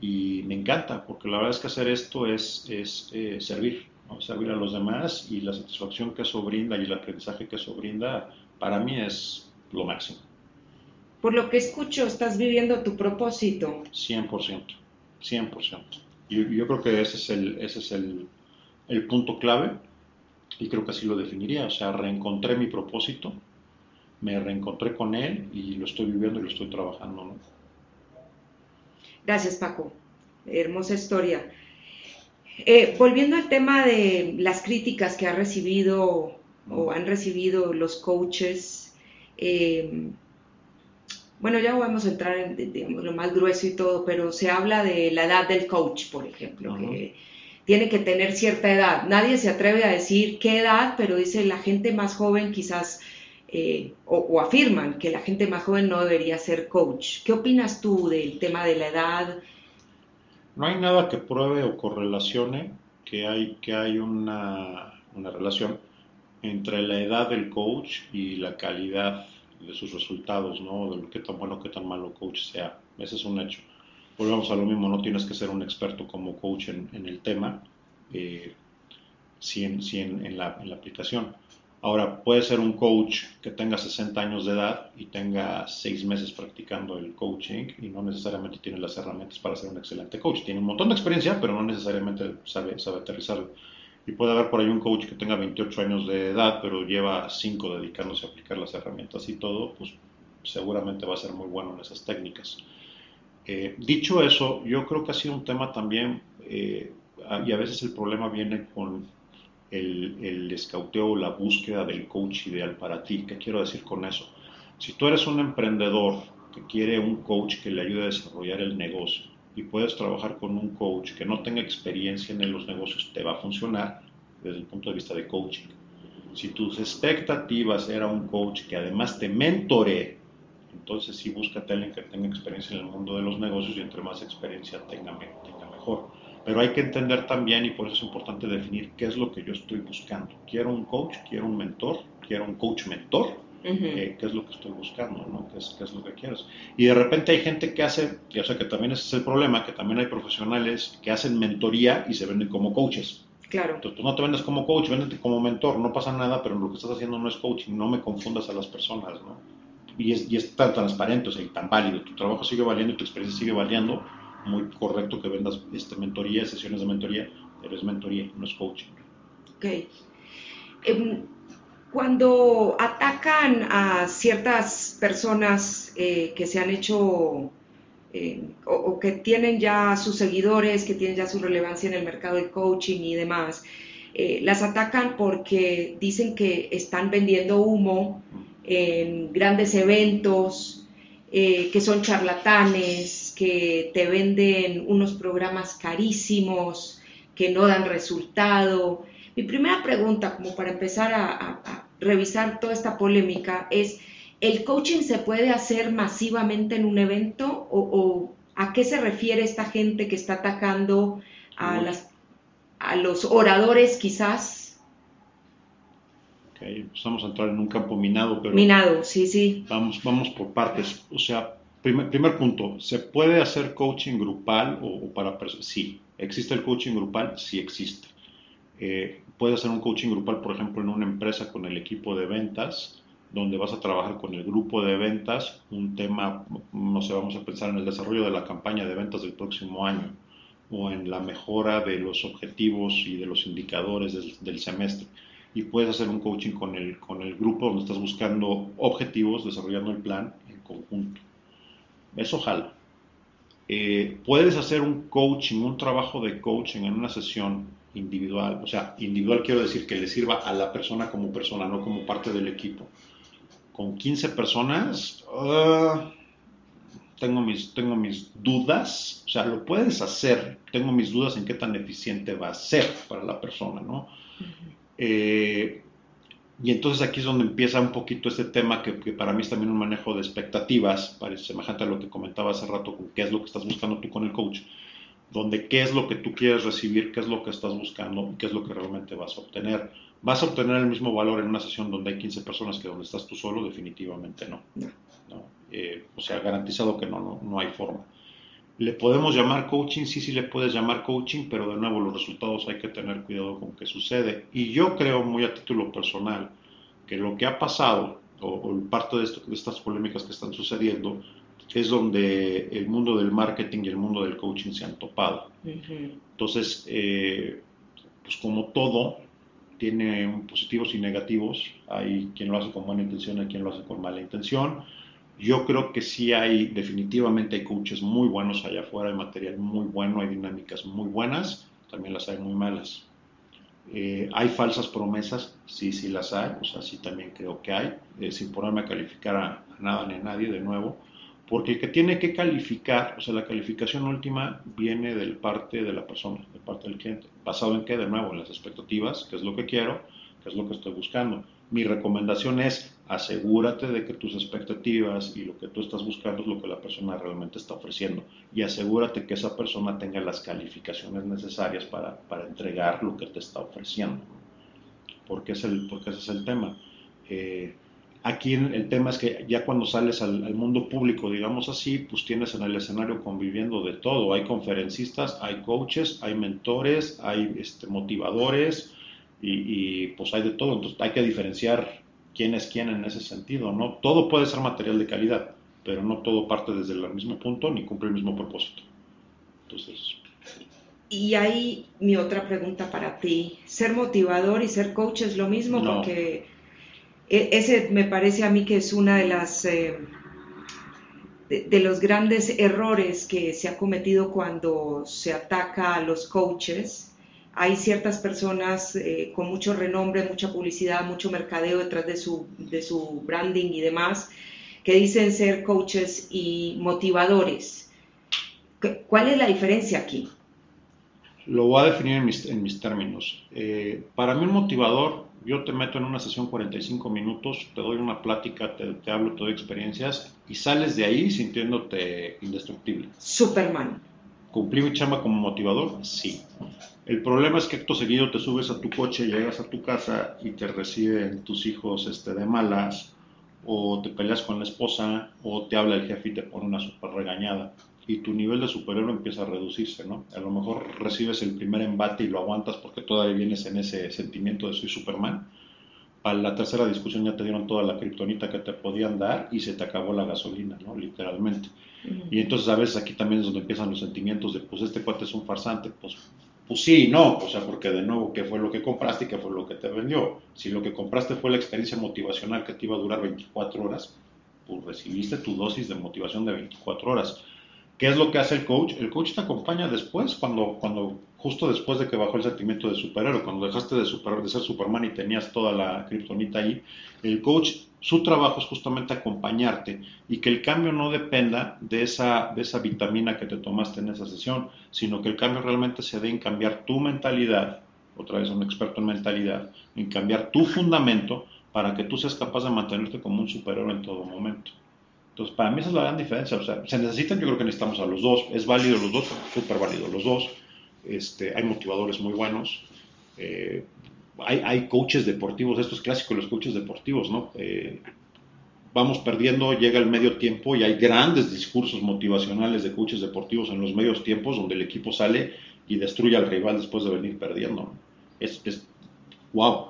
y me encanta, porque la verdad es que hacer esto es, es eh, servir, servir a los demás y la satisfacción que eso brinda y el aprendizaje que eso brinda, para mí es lo máximo. Por lo que escucho, estás viviendo tu propósito. 100%, 100%. Y yo creo que ese es el, ese es el, el punto clave y creo que así lo definiría. O sea, reencontré mi propósito, me reencontré con él y lo estoy viviendo y lo estoy trabajando. ¿no? Gracias, Paco. Hermosa historia. Eh, volviendo al tema de las críticas que ha recibido o han recibido los coaches, eh, bueno, ya vamos a entrar en lo más grueso y todo, pero se habla de la edad del coach, por ejemplo, que tiene que tener cierta edad. Nadie se atreve a decir qué edad, pero dice la gente más joven quizás, eh, o, afirman que la gente más joven no debería ser coach. ¿Qué opinas tú del tema de la edad? No hay nada que pruebe o correlacione que hay, que hay una, una relación entre la edad del coach y la calidad de sus resultados, ¿no? De lo que tan bueno, qué tan malo coach sea. Ese es un hecho. Volvemos a lo mismo, no tienes que ser un experto como coach en, el tema, eh, sí, en, la, en, la, aplicación. Ahora, puede ser un coach que tenga 60 años de edad y tenga 6 meses practicando el coaching y no necesariamente tiene las herramientas para ser un excelente coach. Tiene un montón de experiencia, pero no necesariamente sabe, sabe aterrizarlo. Y puede haber por ahí un coach que tenga 28 años de edad, pero lleva 5 dedicándose a aplicar las herramientas y todo, pues seguramente va a ser muy bueno en esas técnicas. Eh, dicho eso, yo creo que ha sido un tema también, eh, y a veces el problema viene con el, el escauteo o la búsqueda del coach ideal para ti. ¿Qué quiero decir con eso? Si tú eres un emprendedor que quiere un coach que le ayude a desarrollar el negocio, y puedes trabajar con un coach que no tenga experiencia en los negocios, te va a funcionar desde el punto de vista de coaching. Si tus expectativas era un coach que además te mentore, entonces sí búscate a alguien que tenga experiencia en el mundo de los negocios y entre más experiencia tenga, tenga mejor. Pero hay que entender también, y por eso es importante definir qué es lo que yo estoy buscando. ¿Quiero un coach? ¿Quiero un mentor? ¿Quiero un coach mentor? qué es lo que estoy buscando, ¿no? ¿Qué es, lo que quieres. Y de repente hay gente que hace, sé que también ese es el problema, que también hay profesionales que hacen mentoría y se venden como coaches. Claro. Entonces tú no te vendes como coach, véndete como mentor, no pasa nada, pero lo que estás haciendo no es coaching, no me confundas a las personas, ¿no? Y es, y es tan transparente, o sea, y tan válido, tu trabajo sigue valiendo y tu experiencia sigue valiendo, muy correcto que vendas este, mentoría, sesiones de mentoría, pero es mentoría, no es coaching. Ok. Em, cuando atacan a ciertas personas eh, que se han hecho eh, o, que tienen ya sus seguidores, que tienen ya su relevancia en el mercado del coaching y demás, eh, las atacan porque dicen que están vendiendo humo en grandes eventos, que son charlatanes, que te venden unos programas carísimos, que no dan resultado. Mi primera pregunta, como para empezar a revisar toda esta polémica es, ¿el coaching se puede hacer masivamente en un evento o, a qué se refiere esta gente que está atacando a, las, a los oradores quizás? Ok, vamos a entrar en un campo minado, pero... Minado, sí, sí. Vamos, vamos por partes. O sea, primer, primer punto, ¿se puede hacer coaching grupal o, para personas? Sí. ¿Existe el coaching grupal? Sí existe. Eh, puede hacer un coaching grupal, por ejemplo, en una empresa con el equipo de ventas, donde vas a trabajar con el grupo de ventas, un tema, no sé, vamos a pensar en el desarrollo de la campaña de ventas del próximo año o en la mejora de los objetivos y de los indicadores del, semestre. Y puedes hacer un coaching con el, con el grupo donde estás buscando objetivos, desarrollando el plan en conjunto. Eso jala. Eh, puedes hacer un coaching, un trabajo de coaching en una sesión individual, o sea, individual quiero decir que le sirva a la persona como persona, no como parte del equipo. Con 15 personas, ah, tengo, mis, tengo mis dudas, o sea, lo puedes hacer, tengo mis dudas en qué tan eficiente va a ser para la persona, ¿no? Eh, y entonces aquí es donde empieza un poquito este tema que, para mí es también un manejo de expectativas, parece semejante a lo que comentaba hace rato, qué es lo que estás buscando tú con el coach donde qué es lo que tú quieres recibir, qué es lo que estás buscando y qué es lo que realmente vas a obtener. ¿Vas a obtener el mismo valor en una sesión donde hay 15 personas que donde estás tú solo? Definitivamente no. Eh, o sea, garantizado que no, no, hay forma. Le podemos llamar coaching, sí, sí le puedes llamar coaching, pero de nuevo los resultados hay que tener cuidado con qué sucede. Y yo creo muy a título personal que lo que ha pasado, o, parte de, esto, de estas polémicas que están sucediendo, es donde el mundo del marketing y el mundo del coaching se han topado. Entonces, eh, pues como todo, tiene positivos y negativos. Hay quien lo hace con buena intención, hay quien lo hace con mala intención. Yo creo que sí hay, definitivamente hay coaches muy buenos allá afuera, hay material muy bueno, hay dinámicas muy buenas, también las hay muy malas. Eh, ¿Hay falsas promesas? Sí, sí las hay, o sea, sí también creo que hay, eh, sin ponerme a calificar a, nada ni a nadie de nuevo, porque el que tiene que calificar, o sea, la calificación última viene del parte de la persona, de parte del cliente, basado en qué, de nuevo, en las expectativas, qué es lo que quiero, qué es lo que estoy buscando. Mi recomendación es asegúrate de que tus expectativas y lo que tú estás buscando es lo que la persona realmente está ofreciendo y asegúrate que esa persona tenga las calificaciones necesarias para, para entregar lo que te está ofreciendo. Porque, es el, porque ese es el tema. Eh, aquí el tema es que ya cuando sales al, mundo público, digamos así, pues tienes en el escenario conviviendo de todo. Hay conferencistas, hay coaches, hay mentores, hay este, motivadores, y, pues hay de todo, entonces hay que diferenciar quién es quién en ese sentido, ¿no? Todo puede ser material de calidad, pero no todo parte desde el mismo punto ni cumple el mismo propósito. Entonces... Y ahí mi otra pregunta para ti, ¿ser motivador y ser coach es lo mismo? Porque e, ese me parece a mí que es una de las... Eh, de, los grandes errores que se ha cometido cuando se ataca a los coaches hay ciertas personas eh, con mucho renombre, mucha publicidad, mucho mercadeo detrás de su, de su branding y demás, que dicen ser coaches y motivadores. ¿Cuál es la diferencia aquí? Lo voy a definir en mis, en mis términos. Eh, para mí un motivador, yo te meto en una sesión 45 minutos, te doy una plática, te, te hablo, te doy experiencias y sales de ahí sintiéndote indestructible. Superman. ¿Cumplí mi chamba como motivador? Sí. El problema es que acto seguido te subes a tu coche, llegas a tu casa y te reciben tus hijos este, de malas, o te peleas con la esposa, o te habla el jefe y te pone una super regañada. Y tu nivel de superhéroe empieza a reducirse, ¿no? A lo mejor recibes el primer embate y lo aguantas porque todavía vienes en ese sentimiento de soy Superman. Para la tercera discusión ya te dieron toda la kriptonita que te podían dar y se te acabó la gasolina, ¿no? Literalmente. Y entonces a veces aquí también es donde empiezan los sentimientos de, pues este cuate es un farsante, pues pues sí, no, o sea, porque de nuevo, ¿qué fue lo que compraste y qué fue lo que te vendió? Si lo que compraste fue la experiencia motivacional que te iba a durar 24 horas, pues recibiste tu dosis de motivación de 24 horas. ¿Qué es lo que hace el coach? El coach te acompaña después, cuando, cuando justo después de que bajó el sentimiento de superhéroe, cuando dejaste de, de ser Superman y tenías toda la kriptonita ahí, el coach su trabajo es justamente acompañarte y que el cambio no dependa de esa, de esa vitamina que te tomaste en esa sesión, sino que el cambio realmente se dé en cambiar tu mentalidad, otra vez un experto en mentalidad, en cambiar tu fundamento para que tú seas capaz de mantenerte como un superhéroe en todo momento. Entonces, para mí esa es la gran diferencia. O sea, se necesitan, yo creo que necesitamos a los dos. Es válido los dos, súper válido los dos. Este, hay motivadores muy buenos. Eh, hay, coaches deportivos, estos clásicos, los coaches deportivos, ¿no? Eh, vamos perdiendo, llega el medio tiempo y hay grandes discursos motivacionales de coaches deportivos en los medios tiempos donde el equipo sale y destruye al rival después de venir perdiendo. Es, wow,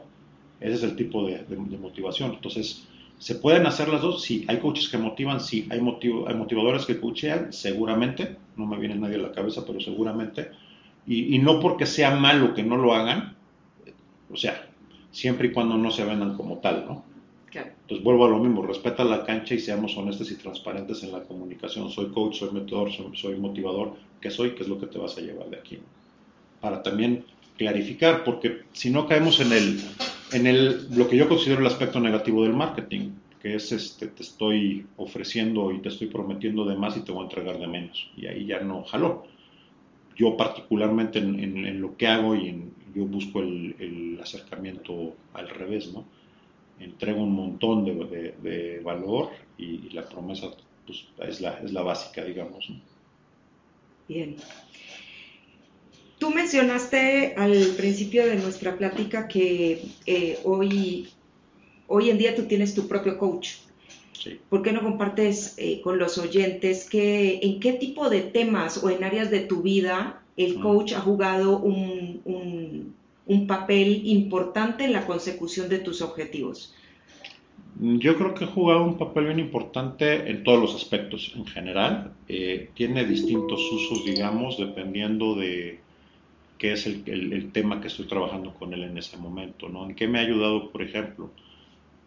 ese es el tipo de, motivación. Entonces, ¿se pueden hacer las dos? Sí, hay coaches que motivan, sí, hay, motivo, hay motivadores que coachean, seguramente, no me viene nadie a la cabeza, pero seguramente, y, y no porque sea malo que no lo hagan, o sea, siempre y cuando no se vendan como tal, ¿no? Entonces vuelvo a lo mismo, respeta la cancha y seamos honestos y transparentes en la comunicación. Soy coach, soy metodor, soy, motivador, ¿qué soy? ¿Qué es lo que te vas a llevar de aquí? Para también clarificar, porque si no caemos en el, en el, lo que yo considero el aspecto negativo del marketing, que es este, te estoy ofreciendo y te estoy prometiendo de más y te voy a entregar de menos. Y ahí ya no jaló. Yo particularmente en lo que hago y en, yo busco el, acercamiento al revés, ¿no? Entrego un montón de, valor y, la promesa pues, es, la, es la básica, digamos. Bien. Tú mencionaste al principio de nuestra plática que eh, hoy, hoy en día tú tienes tu propio coach. ¿Por qué no compartes eh, con los oyentes que, en qué tipo de temas o en áreas de tu vida el coach ha jugado un, un, papel importante en la consecución de tus objetivos? Yo creo que ha jugado un papel bien importante en todos los aspectos en general. Eh, tiene distintos usos, digamos, dependiendo de qué es el, el, tema que estoy trabajando con él en ese momento. ¿no? ¿En qué me ha ayudado, por ejemplo?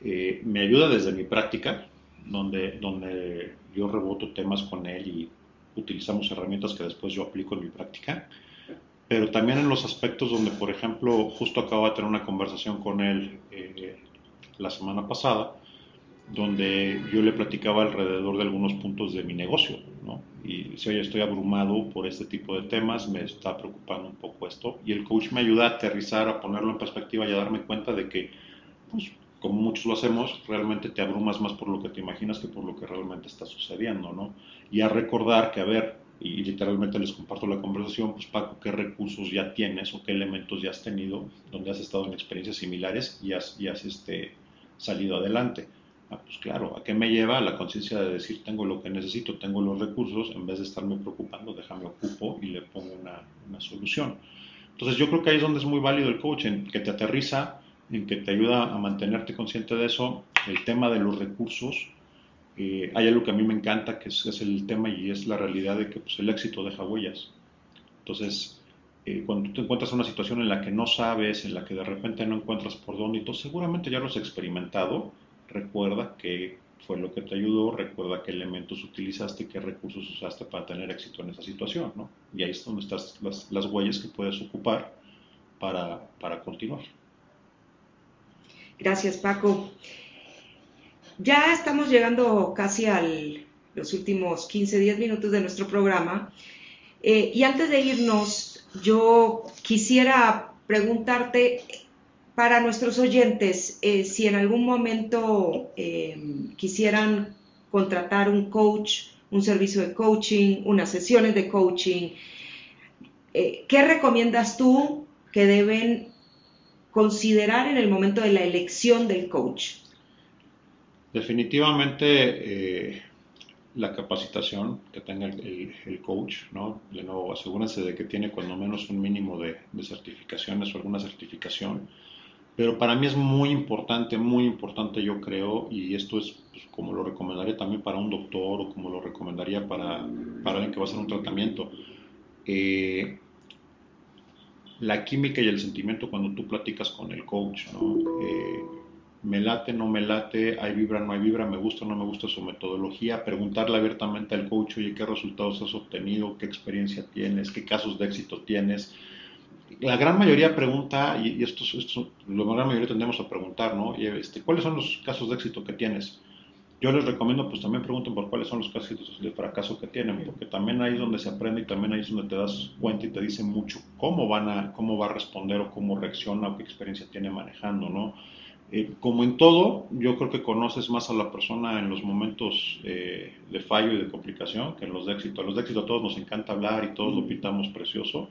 Eh, me ayuda desde mi práctica, donde, donde yo reboto temas con él y utilizamos herramientas que después yo aplico en mi práctica, pero también en los aspectos donde, por ejemplo, justo acabo de tener una conversación con él eh, la semana pasada, donde yo le platicaba alrededor de algunos puntos de mi negocio, ¿no? Y si hoy estoy abrumado por este tipo de temas, me está preocupando un poco esto, y el coach me ayuda a aterrizar, a ponerlo en perspectiva y a darme cuenta de que, pues, como muchos lo hacemos, realmente te abrumas más por lo que te imaginas que por lo que realmente está sucediendo, ¿no? Y a recordar que, a ver, y literalmente les comparto la conversación, pues Paco, ¿qué recursos ya tienes o qué elementos ya has tenido donde has estado en experiencias similares y has, y has este, salido adelante? Ah, pues claro, ¿a qué me lleva la conciencia de decir tengo lo que necesito, tengo los recursos, en vez de estarme preocupando, déjame ocupo y le pongo una, una solución? Entonces yo creo que ahí es donde es muy válido el coaching, que te aterriza en que te ayuda a mantenerte consciente de eso. El tema de los recursos, eh, hay algo que a mí me encanta, que es, el tema y es la realidad de que pues, el éxito deja huellas. Entonces, eh, cuando tú te encuentras en una situación en la que no sabes, en la que de repente no encuentras por dónde todo, seguramente ya lo has experimentado, recuerda que fue lo que te ayudó, recuerda qué elementos utilizaste, qué recursos usaste para tener éxito en esa situación, ¿no? Y ahí es donde están las, las huellas que puedes ocupar para continuar. Gracias, Paco. Ya estamos llegando casi a los últimos 15, 10 minutos de nuestro programa. Eh, y antes de irnos, yo quisiera preguntarte para nuestros oyentes eh, si en algún momento eh, quisieran contratar un coach, un servicio de coaching, unas sesiones de coaching, ¿qué recomiendas tú que deben considerar en el momento de la elección del coach? Definitivamente eh, la capacitación que tenga el, coach, ¿no? De nuevo, asegúrense de que tiene cuando menos un mínimo de, certificaciones o alguna certificación. Pero para mí es muy importante, muy importante yo creo, y esto es pues, como lo recomendaría también para un doctor o como lo recomendaría para, para alguien que va a hacer un tratamiento. Eh, la química y el sentimiento cuando tú platicas con el coach, ¿no? Eh, me late, no me late, hay vibra, no hay vibra, me gusta, no me gusta su metodología, preguntarle abiertamente al coach, oye, ¿qué resultados has obtenido? ¿Qué experiencia tienes? ¿Qué casos de éxito tienes? La gran mayoría pregunta, y, esto, esto, la gran mayoría tendemos a preguntar, ¿no? Este, ¿Cuáles son los casos de éxito que tienes? Yo les recomiendo, pues también pregunten por cuáles son los casos de fracaso que tienen, porque también ahí es donde se aprende y también ahí es donde te das cuenta y te dice mucho cómo van a, cómo va a responder o cómo reacciona o qué experiencia tiene manejando, ¿no? Eh, como en todo, yo creo que conoces más a la persona en los momentos eh, de fallo y de complicación que en los de éxito. A los de éxito a todos nos encanta hablar y todos lo pintamos precioso.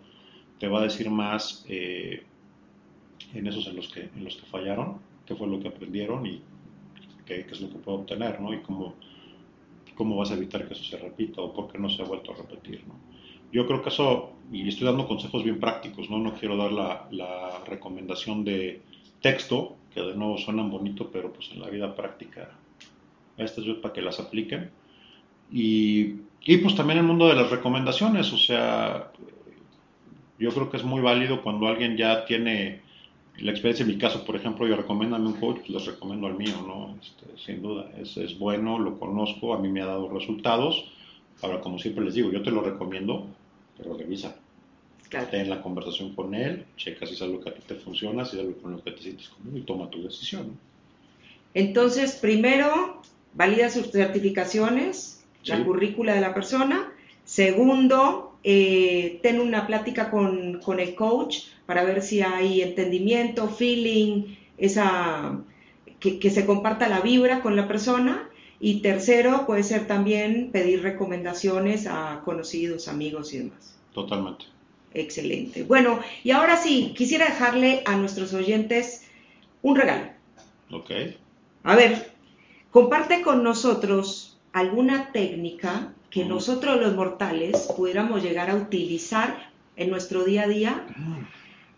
Te va a decir más eh, en esos en los que en los que fallaron, qué fue lo que aprendieron y qué, es lo que puedo obtener, ¿no? Y cómo, cómo vas a evitar que eso se repita o por qué no se ha vuelto a repetir, ¿no? Yo creo que eso, y estoy dando consejos bien prácticos, ¿no? No quiero dar la, la recomendación de texto, que de nuevo suenan bonito, pero pues en la vida práctica, estas es para que las apliquen. Y, y pues también el mundo de las recomendaciones, o sea, yo creo que es muy válido cuando alguien ya tiene la experiencia en mi caso, por ejemplo, yo recomiendo a un coach, pues les recomiendo al mío, ¿no? Este, sin duda, es, es, bueno, lo conozco, a mí me ha dado resultados. Ahora, como siempre les digo, yo te lo recomiendo, pero revisa. Claro. Ten la conversación con él, checa si es algo que a ti te funciona, si es algo con lo que te sientes cómodo y toma tu decisión. Entonces, primero, valida sus certificaciones, la currícula de la persona. Segundo, eh, ten una plática con, con el coach para ver si hay entendimiento, feeling, esa, que, se comparta la vibra con la persona. Y tercero, puede ser también pedir recomendaciones a conocidos, amigos y demás. Totalmente. Excelente. Bueno, y ahora sí, quisiera dejarle a nuestros oyentes un regalo. Ok. A ver, comparte con nosotros alguna técnica que nosotros los mortales pudiéramos llegar a utilizar en nuestro día a día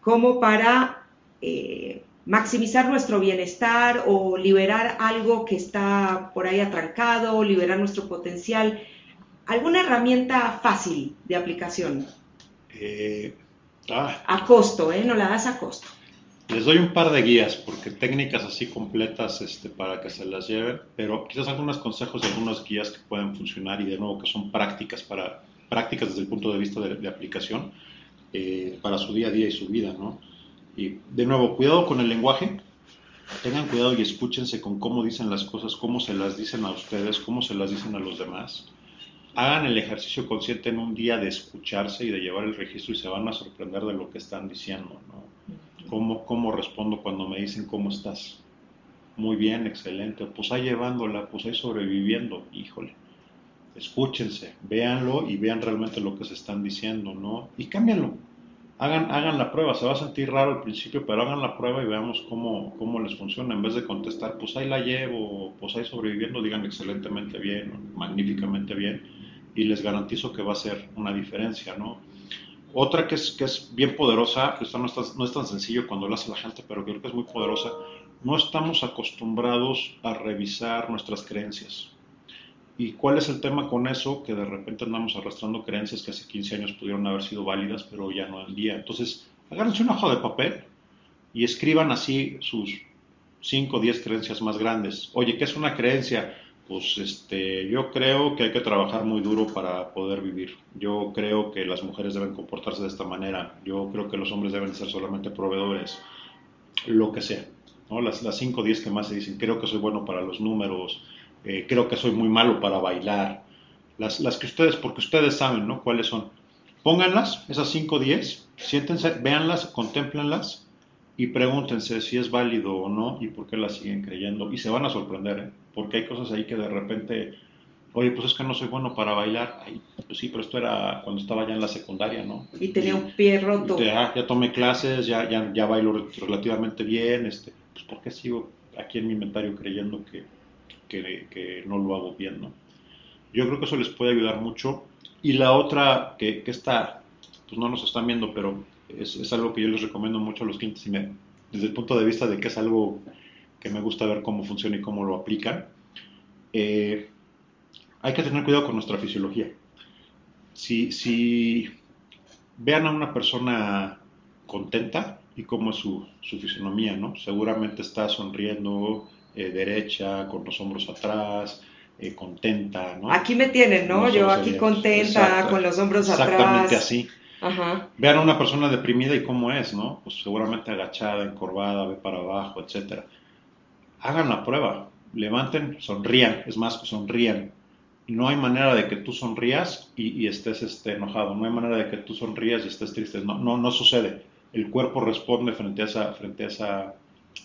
como para eh, maximizar nuestro bienestar o liberar algo que está por ahí atrancado, liberar nuestro potencial. ¿Alguna herramienta fácil de aplicación? Eh, ah. A costo, ¿eh? No la das a costo. Les doy un par de guías, porque técnicas así completas este, para que se las lleven, pero quizás algunos consejos y algunas guías que pueden funcionar y de nuevo que son prácticas para prácticas desde el punto de vista de, aplicación eh, para su día a día y su vida, ¿no? Y de nuevo, cuidado con el lenguaje, tengan cuidado y escúchense con cómo dicen las cosas, cómo se las dicen a ustedes, cómo se las dicen a los demás. Hagan el ejercicio consciente en un día de escucharse y de llevar el registro y se van a sorprender de lo que están diciendo, ¿no? ¿Cómo, ¿Cómo respondo cuando me dicen cómo estás? Muy bien, excelente. Pues ahí llevándola, pues ahí sobreviviendo, híjole. Escúchense, véanlo y vean realmente lo que se están diciendo, ¿no? Y cámbianlo. Hagan, hagan la prueba, se va a sentir raro al principio, pero hagan la prueba y veamos cómo, cómo les funciona. En vez de contestar, pues ahí la llevo, pues ahí sobreviviendo, digan excelentemente bien, magníficamente bien, y les garantizo que va a ser una diferencia, ¿no? Otra que es, que es bien poderosa, esto no, no es tan sencillo cuando lo hace la gente, pero creo que es muy poderosa, no estamos acostumbrados a revisar nuestras creencias. ¿Y cuál es el tema con eso? Que de repente andamos arrastrando creencias que hace 15 años pudieron haber sido válidas, pero ya no el día. Entonces, agárrense una hoja de papel y escriban así sus 5 o 10 creencias más grandes. Oye, ¿qué es una creencia? Pues este, yo creo que hay que trabajar muy duro para poder vivir. Yo creo que las mujeres deben comportarse de esta manera. Yo creo que los hombres deben ser solamente proveedores. Lo que sea. ¿no? Las, las 5 o 10 que más se dicen. Creo que soy bueno para los números. Eh, creo que soy muy malo para bailar. Las, las que ustedes, porque ustedes saben, ¿no? ¿Cuáles son? Pónganlas, esas 5 o 10, siéntense, véanlas, contemplenlas y pregúntense si es válido o no y por qué la siguen creyendo. Y se van a sorprender, ¿eh? Porque hay cosas ahí que de repente, oye, pues es que no soy bueno para bailar. Ay, pues sí, pero esto era cuando estaba ya en la secundaria, ¿no? Y tenía un pie roto. ya, ya, tomé clases, ya, ya, ya bailo relativamente bien, este, pues ¿por qué sigo aquí en mi inventario creyendo que, que, que no lo hago bien, ¿no? Yo creo que eso les puede ayudar mucho. Y la otra, que, que está, pues no nos están viendo, pero es, algo que yo les recomiendo mucho a los clientes y desde el punto de vista de que es algo que me gusta ver cómo funciona y cómo lo aplican. Eh, hay que tener cuidado con nuestra fisiología. Si, si vean a una persona contenta y cómo es su, su fisionomía, ¿no? Seguramente está sonriendo eh, derecha, con los hombros atrás, eh, contenta, ¿no? Aquí me tienen, ¿no? Yo aquí contenta, con los hombros atrás. Exactamente así. Vean a una persona deprimida y cómo es, ¿no? Pues seguramente agachada, encorvada, ve para abajo, etcétera. Hagan la prueba, levanten, sonrían, es más, sonrían. No hay manera de que tú sonrías y, estés este, enojado, no hay manera de que tú sonrías y estés triste, no, no, no sucede. El cuerpo responde frente a esa, frente a esa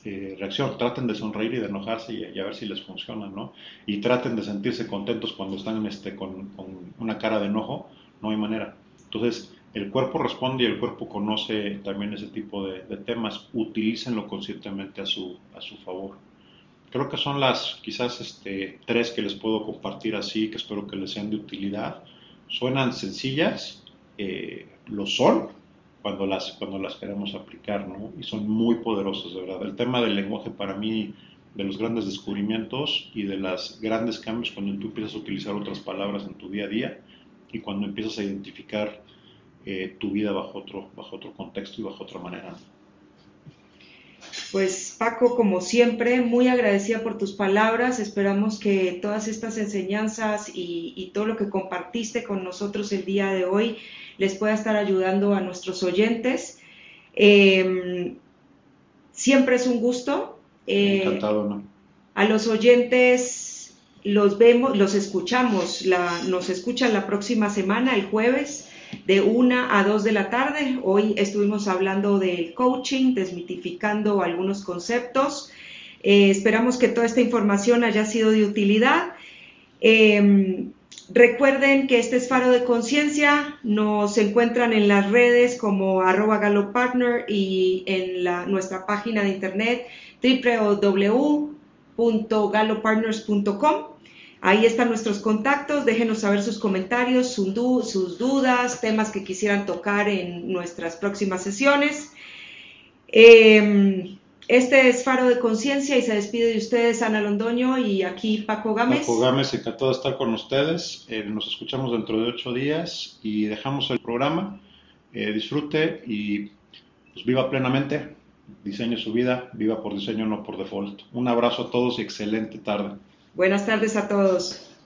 eh, reacción. Traten de sonreír y de enojarse y, a ver si les funciona, ¿no? Y traten de sentirse contentos cuando están este, con, una cara de enojo, no hay manera. Entonces, el cuerpo responde y el cuerpo conoce también ese tipo de, temas. Utilícenlo conscientemente a su, a su favor. Creo que son las quizás este, tres que les puedo compartir así, que espero que les sean de utilidad. Suenan sencillas, eh, lo son cuando las, cuando las queremos aplicar, ¿no? Y son muy poderosas, de verdad. El tema del lenguaje para mí, de los grandes descubrimientos y de los grandes cambios cuando tú empiezas a utilizar otras palabras en tu día a día y cuando empiezas a identificar eh, tu vida bajo otro, bajo otro contexto y bajo otra manera. Pues Paco, como siempre, muy agradecida por tus palabras. Esperamos que todas estas enseñanzas y, todo lo que compartiste con nosotros el día de hoy les pueda estar ayudando a nuestros oyentes. Em, siempre es un gusto. Eh, Encantado, ¿no? A los oyentes los vemos, los escuchamos, la, nos escuchan la próxima semana, el jueves de una a dos de la tarde. Hoy estuvimos hablando del coaching, desmitificando algunos conceptos. Eh, esperamos que toda esta información haya sido de utilidad. Em, recuerden que este es Faro de Conciencia. Nos encuentran en las redes como arroba galopartner y en la, nuestra página de internet www www.galopartners.com. Ahí están nuestros contactos, déjenos saber sus comentarios, sus, dudas, temas que quisieran tocar en nuestras próximas sesiones. Em, este es Faro de Conciencia y se despide de ustedes Ana Londoño y aquí Paco Gámez. Paco Gámez, encantado de estar con ustedes. Eh, nos escuchamos dentro de ocho días y dejamos el programa. Eh, disfrute y pues, viva plenamente, diseñe su vida, viva por diseño, no por default. Un abrazo a todos y excelente tarde. Buenas tardes a todos.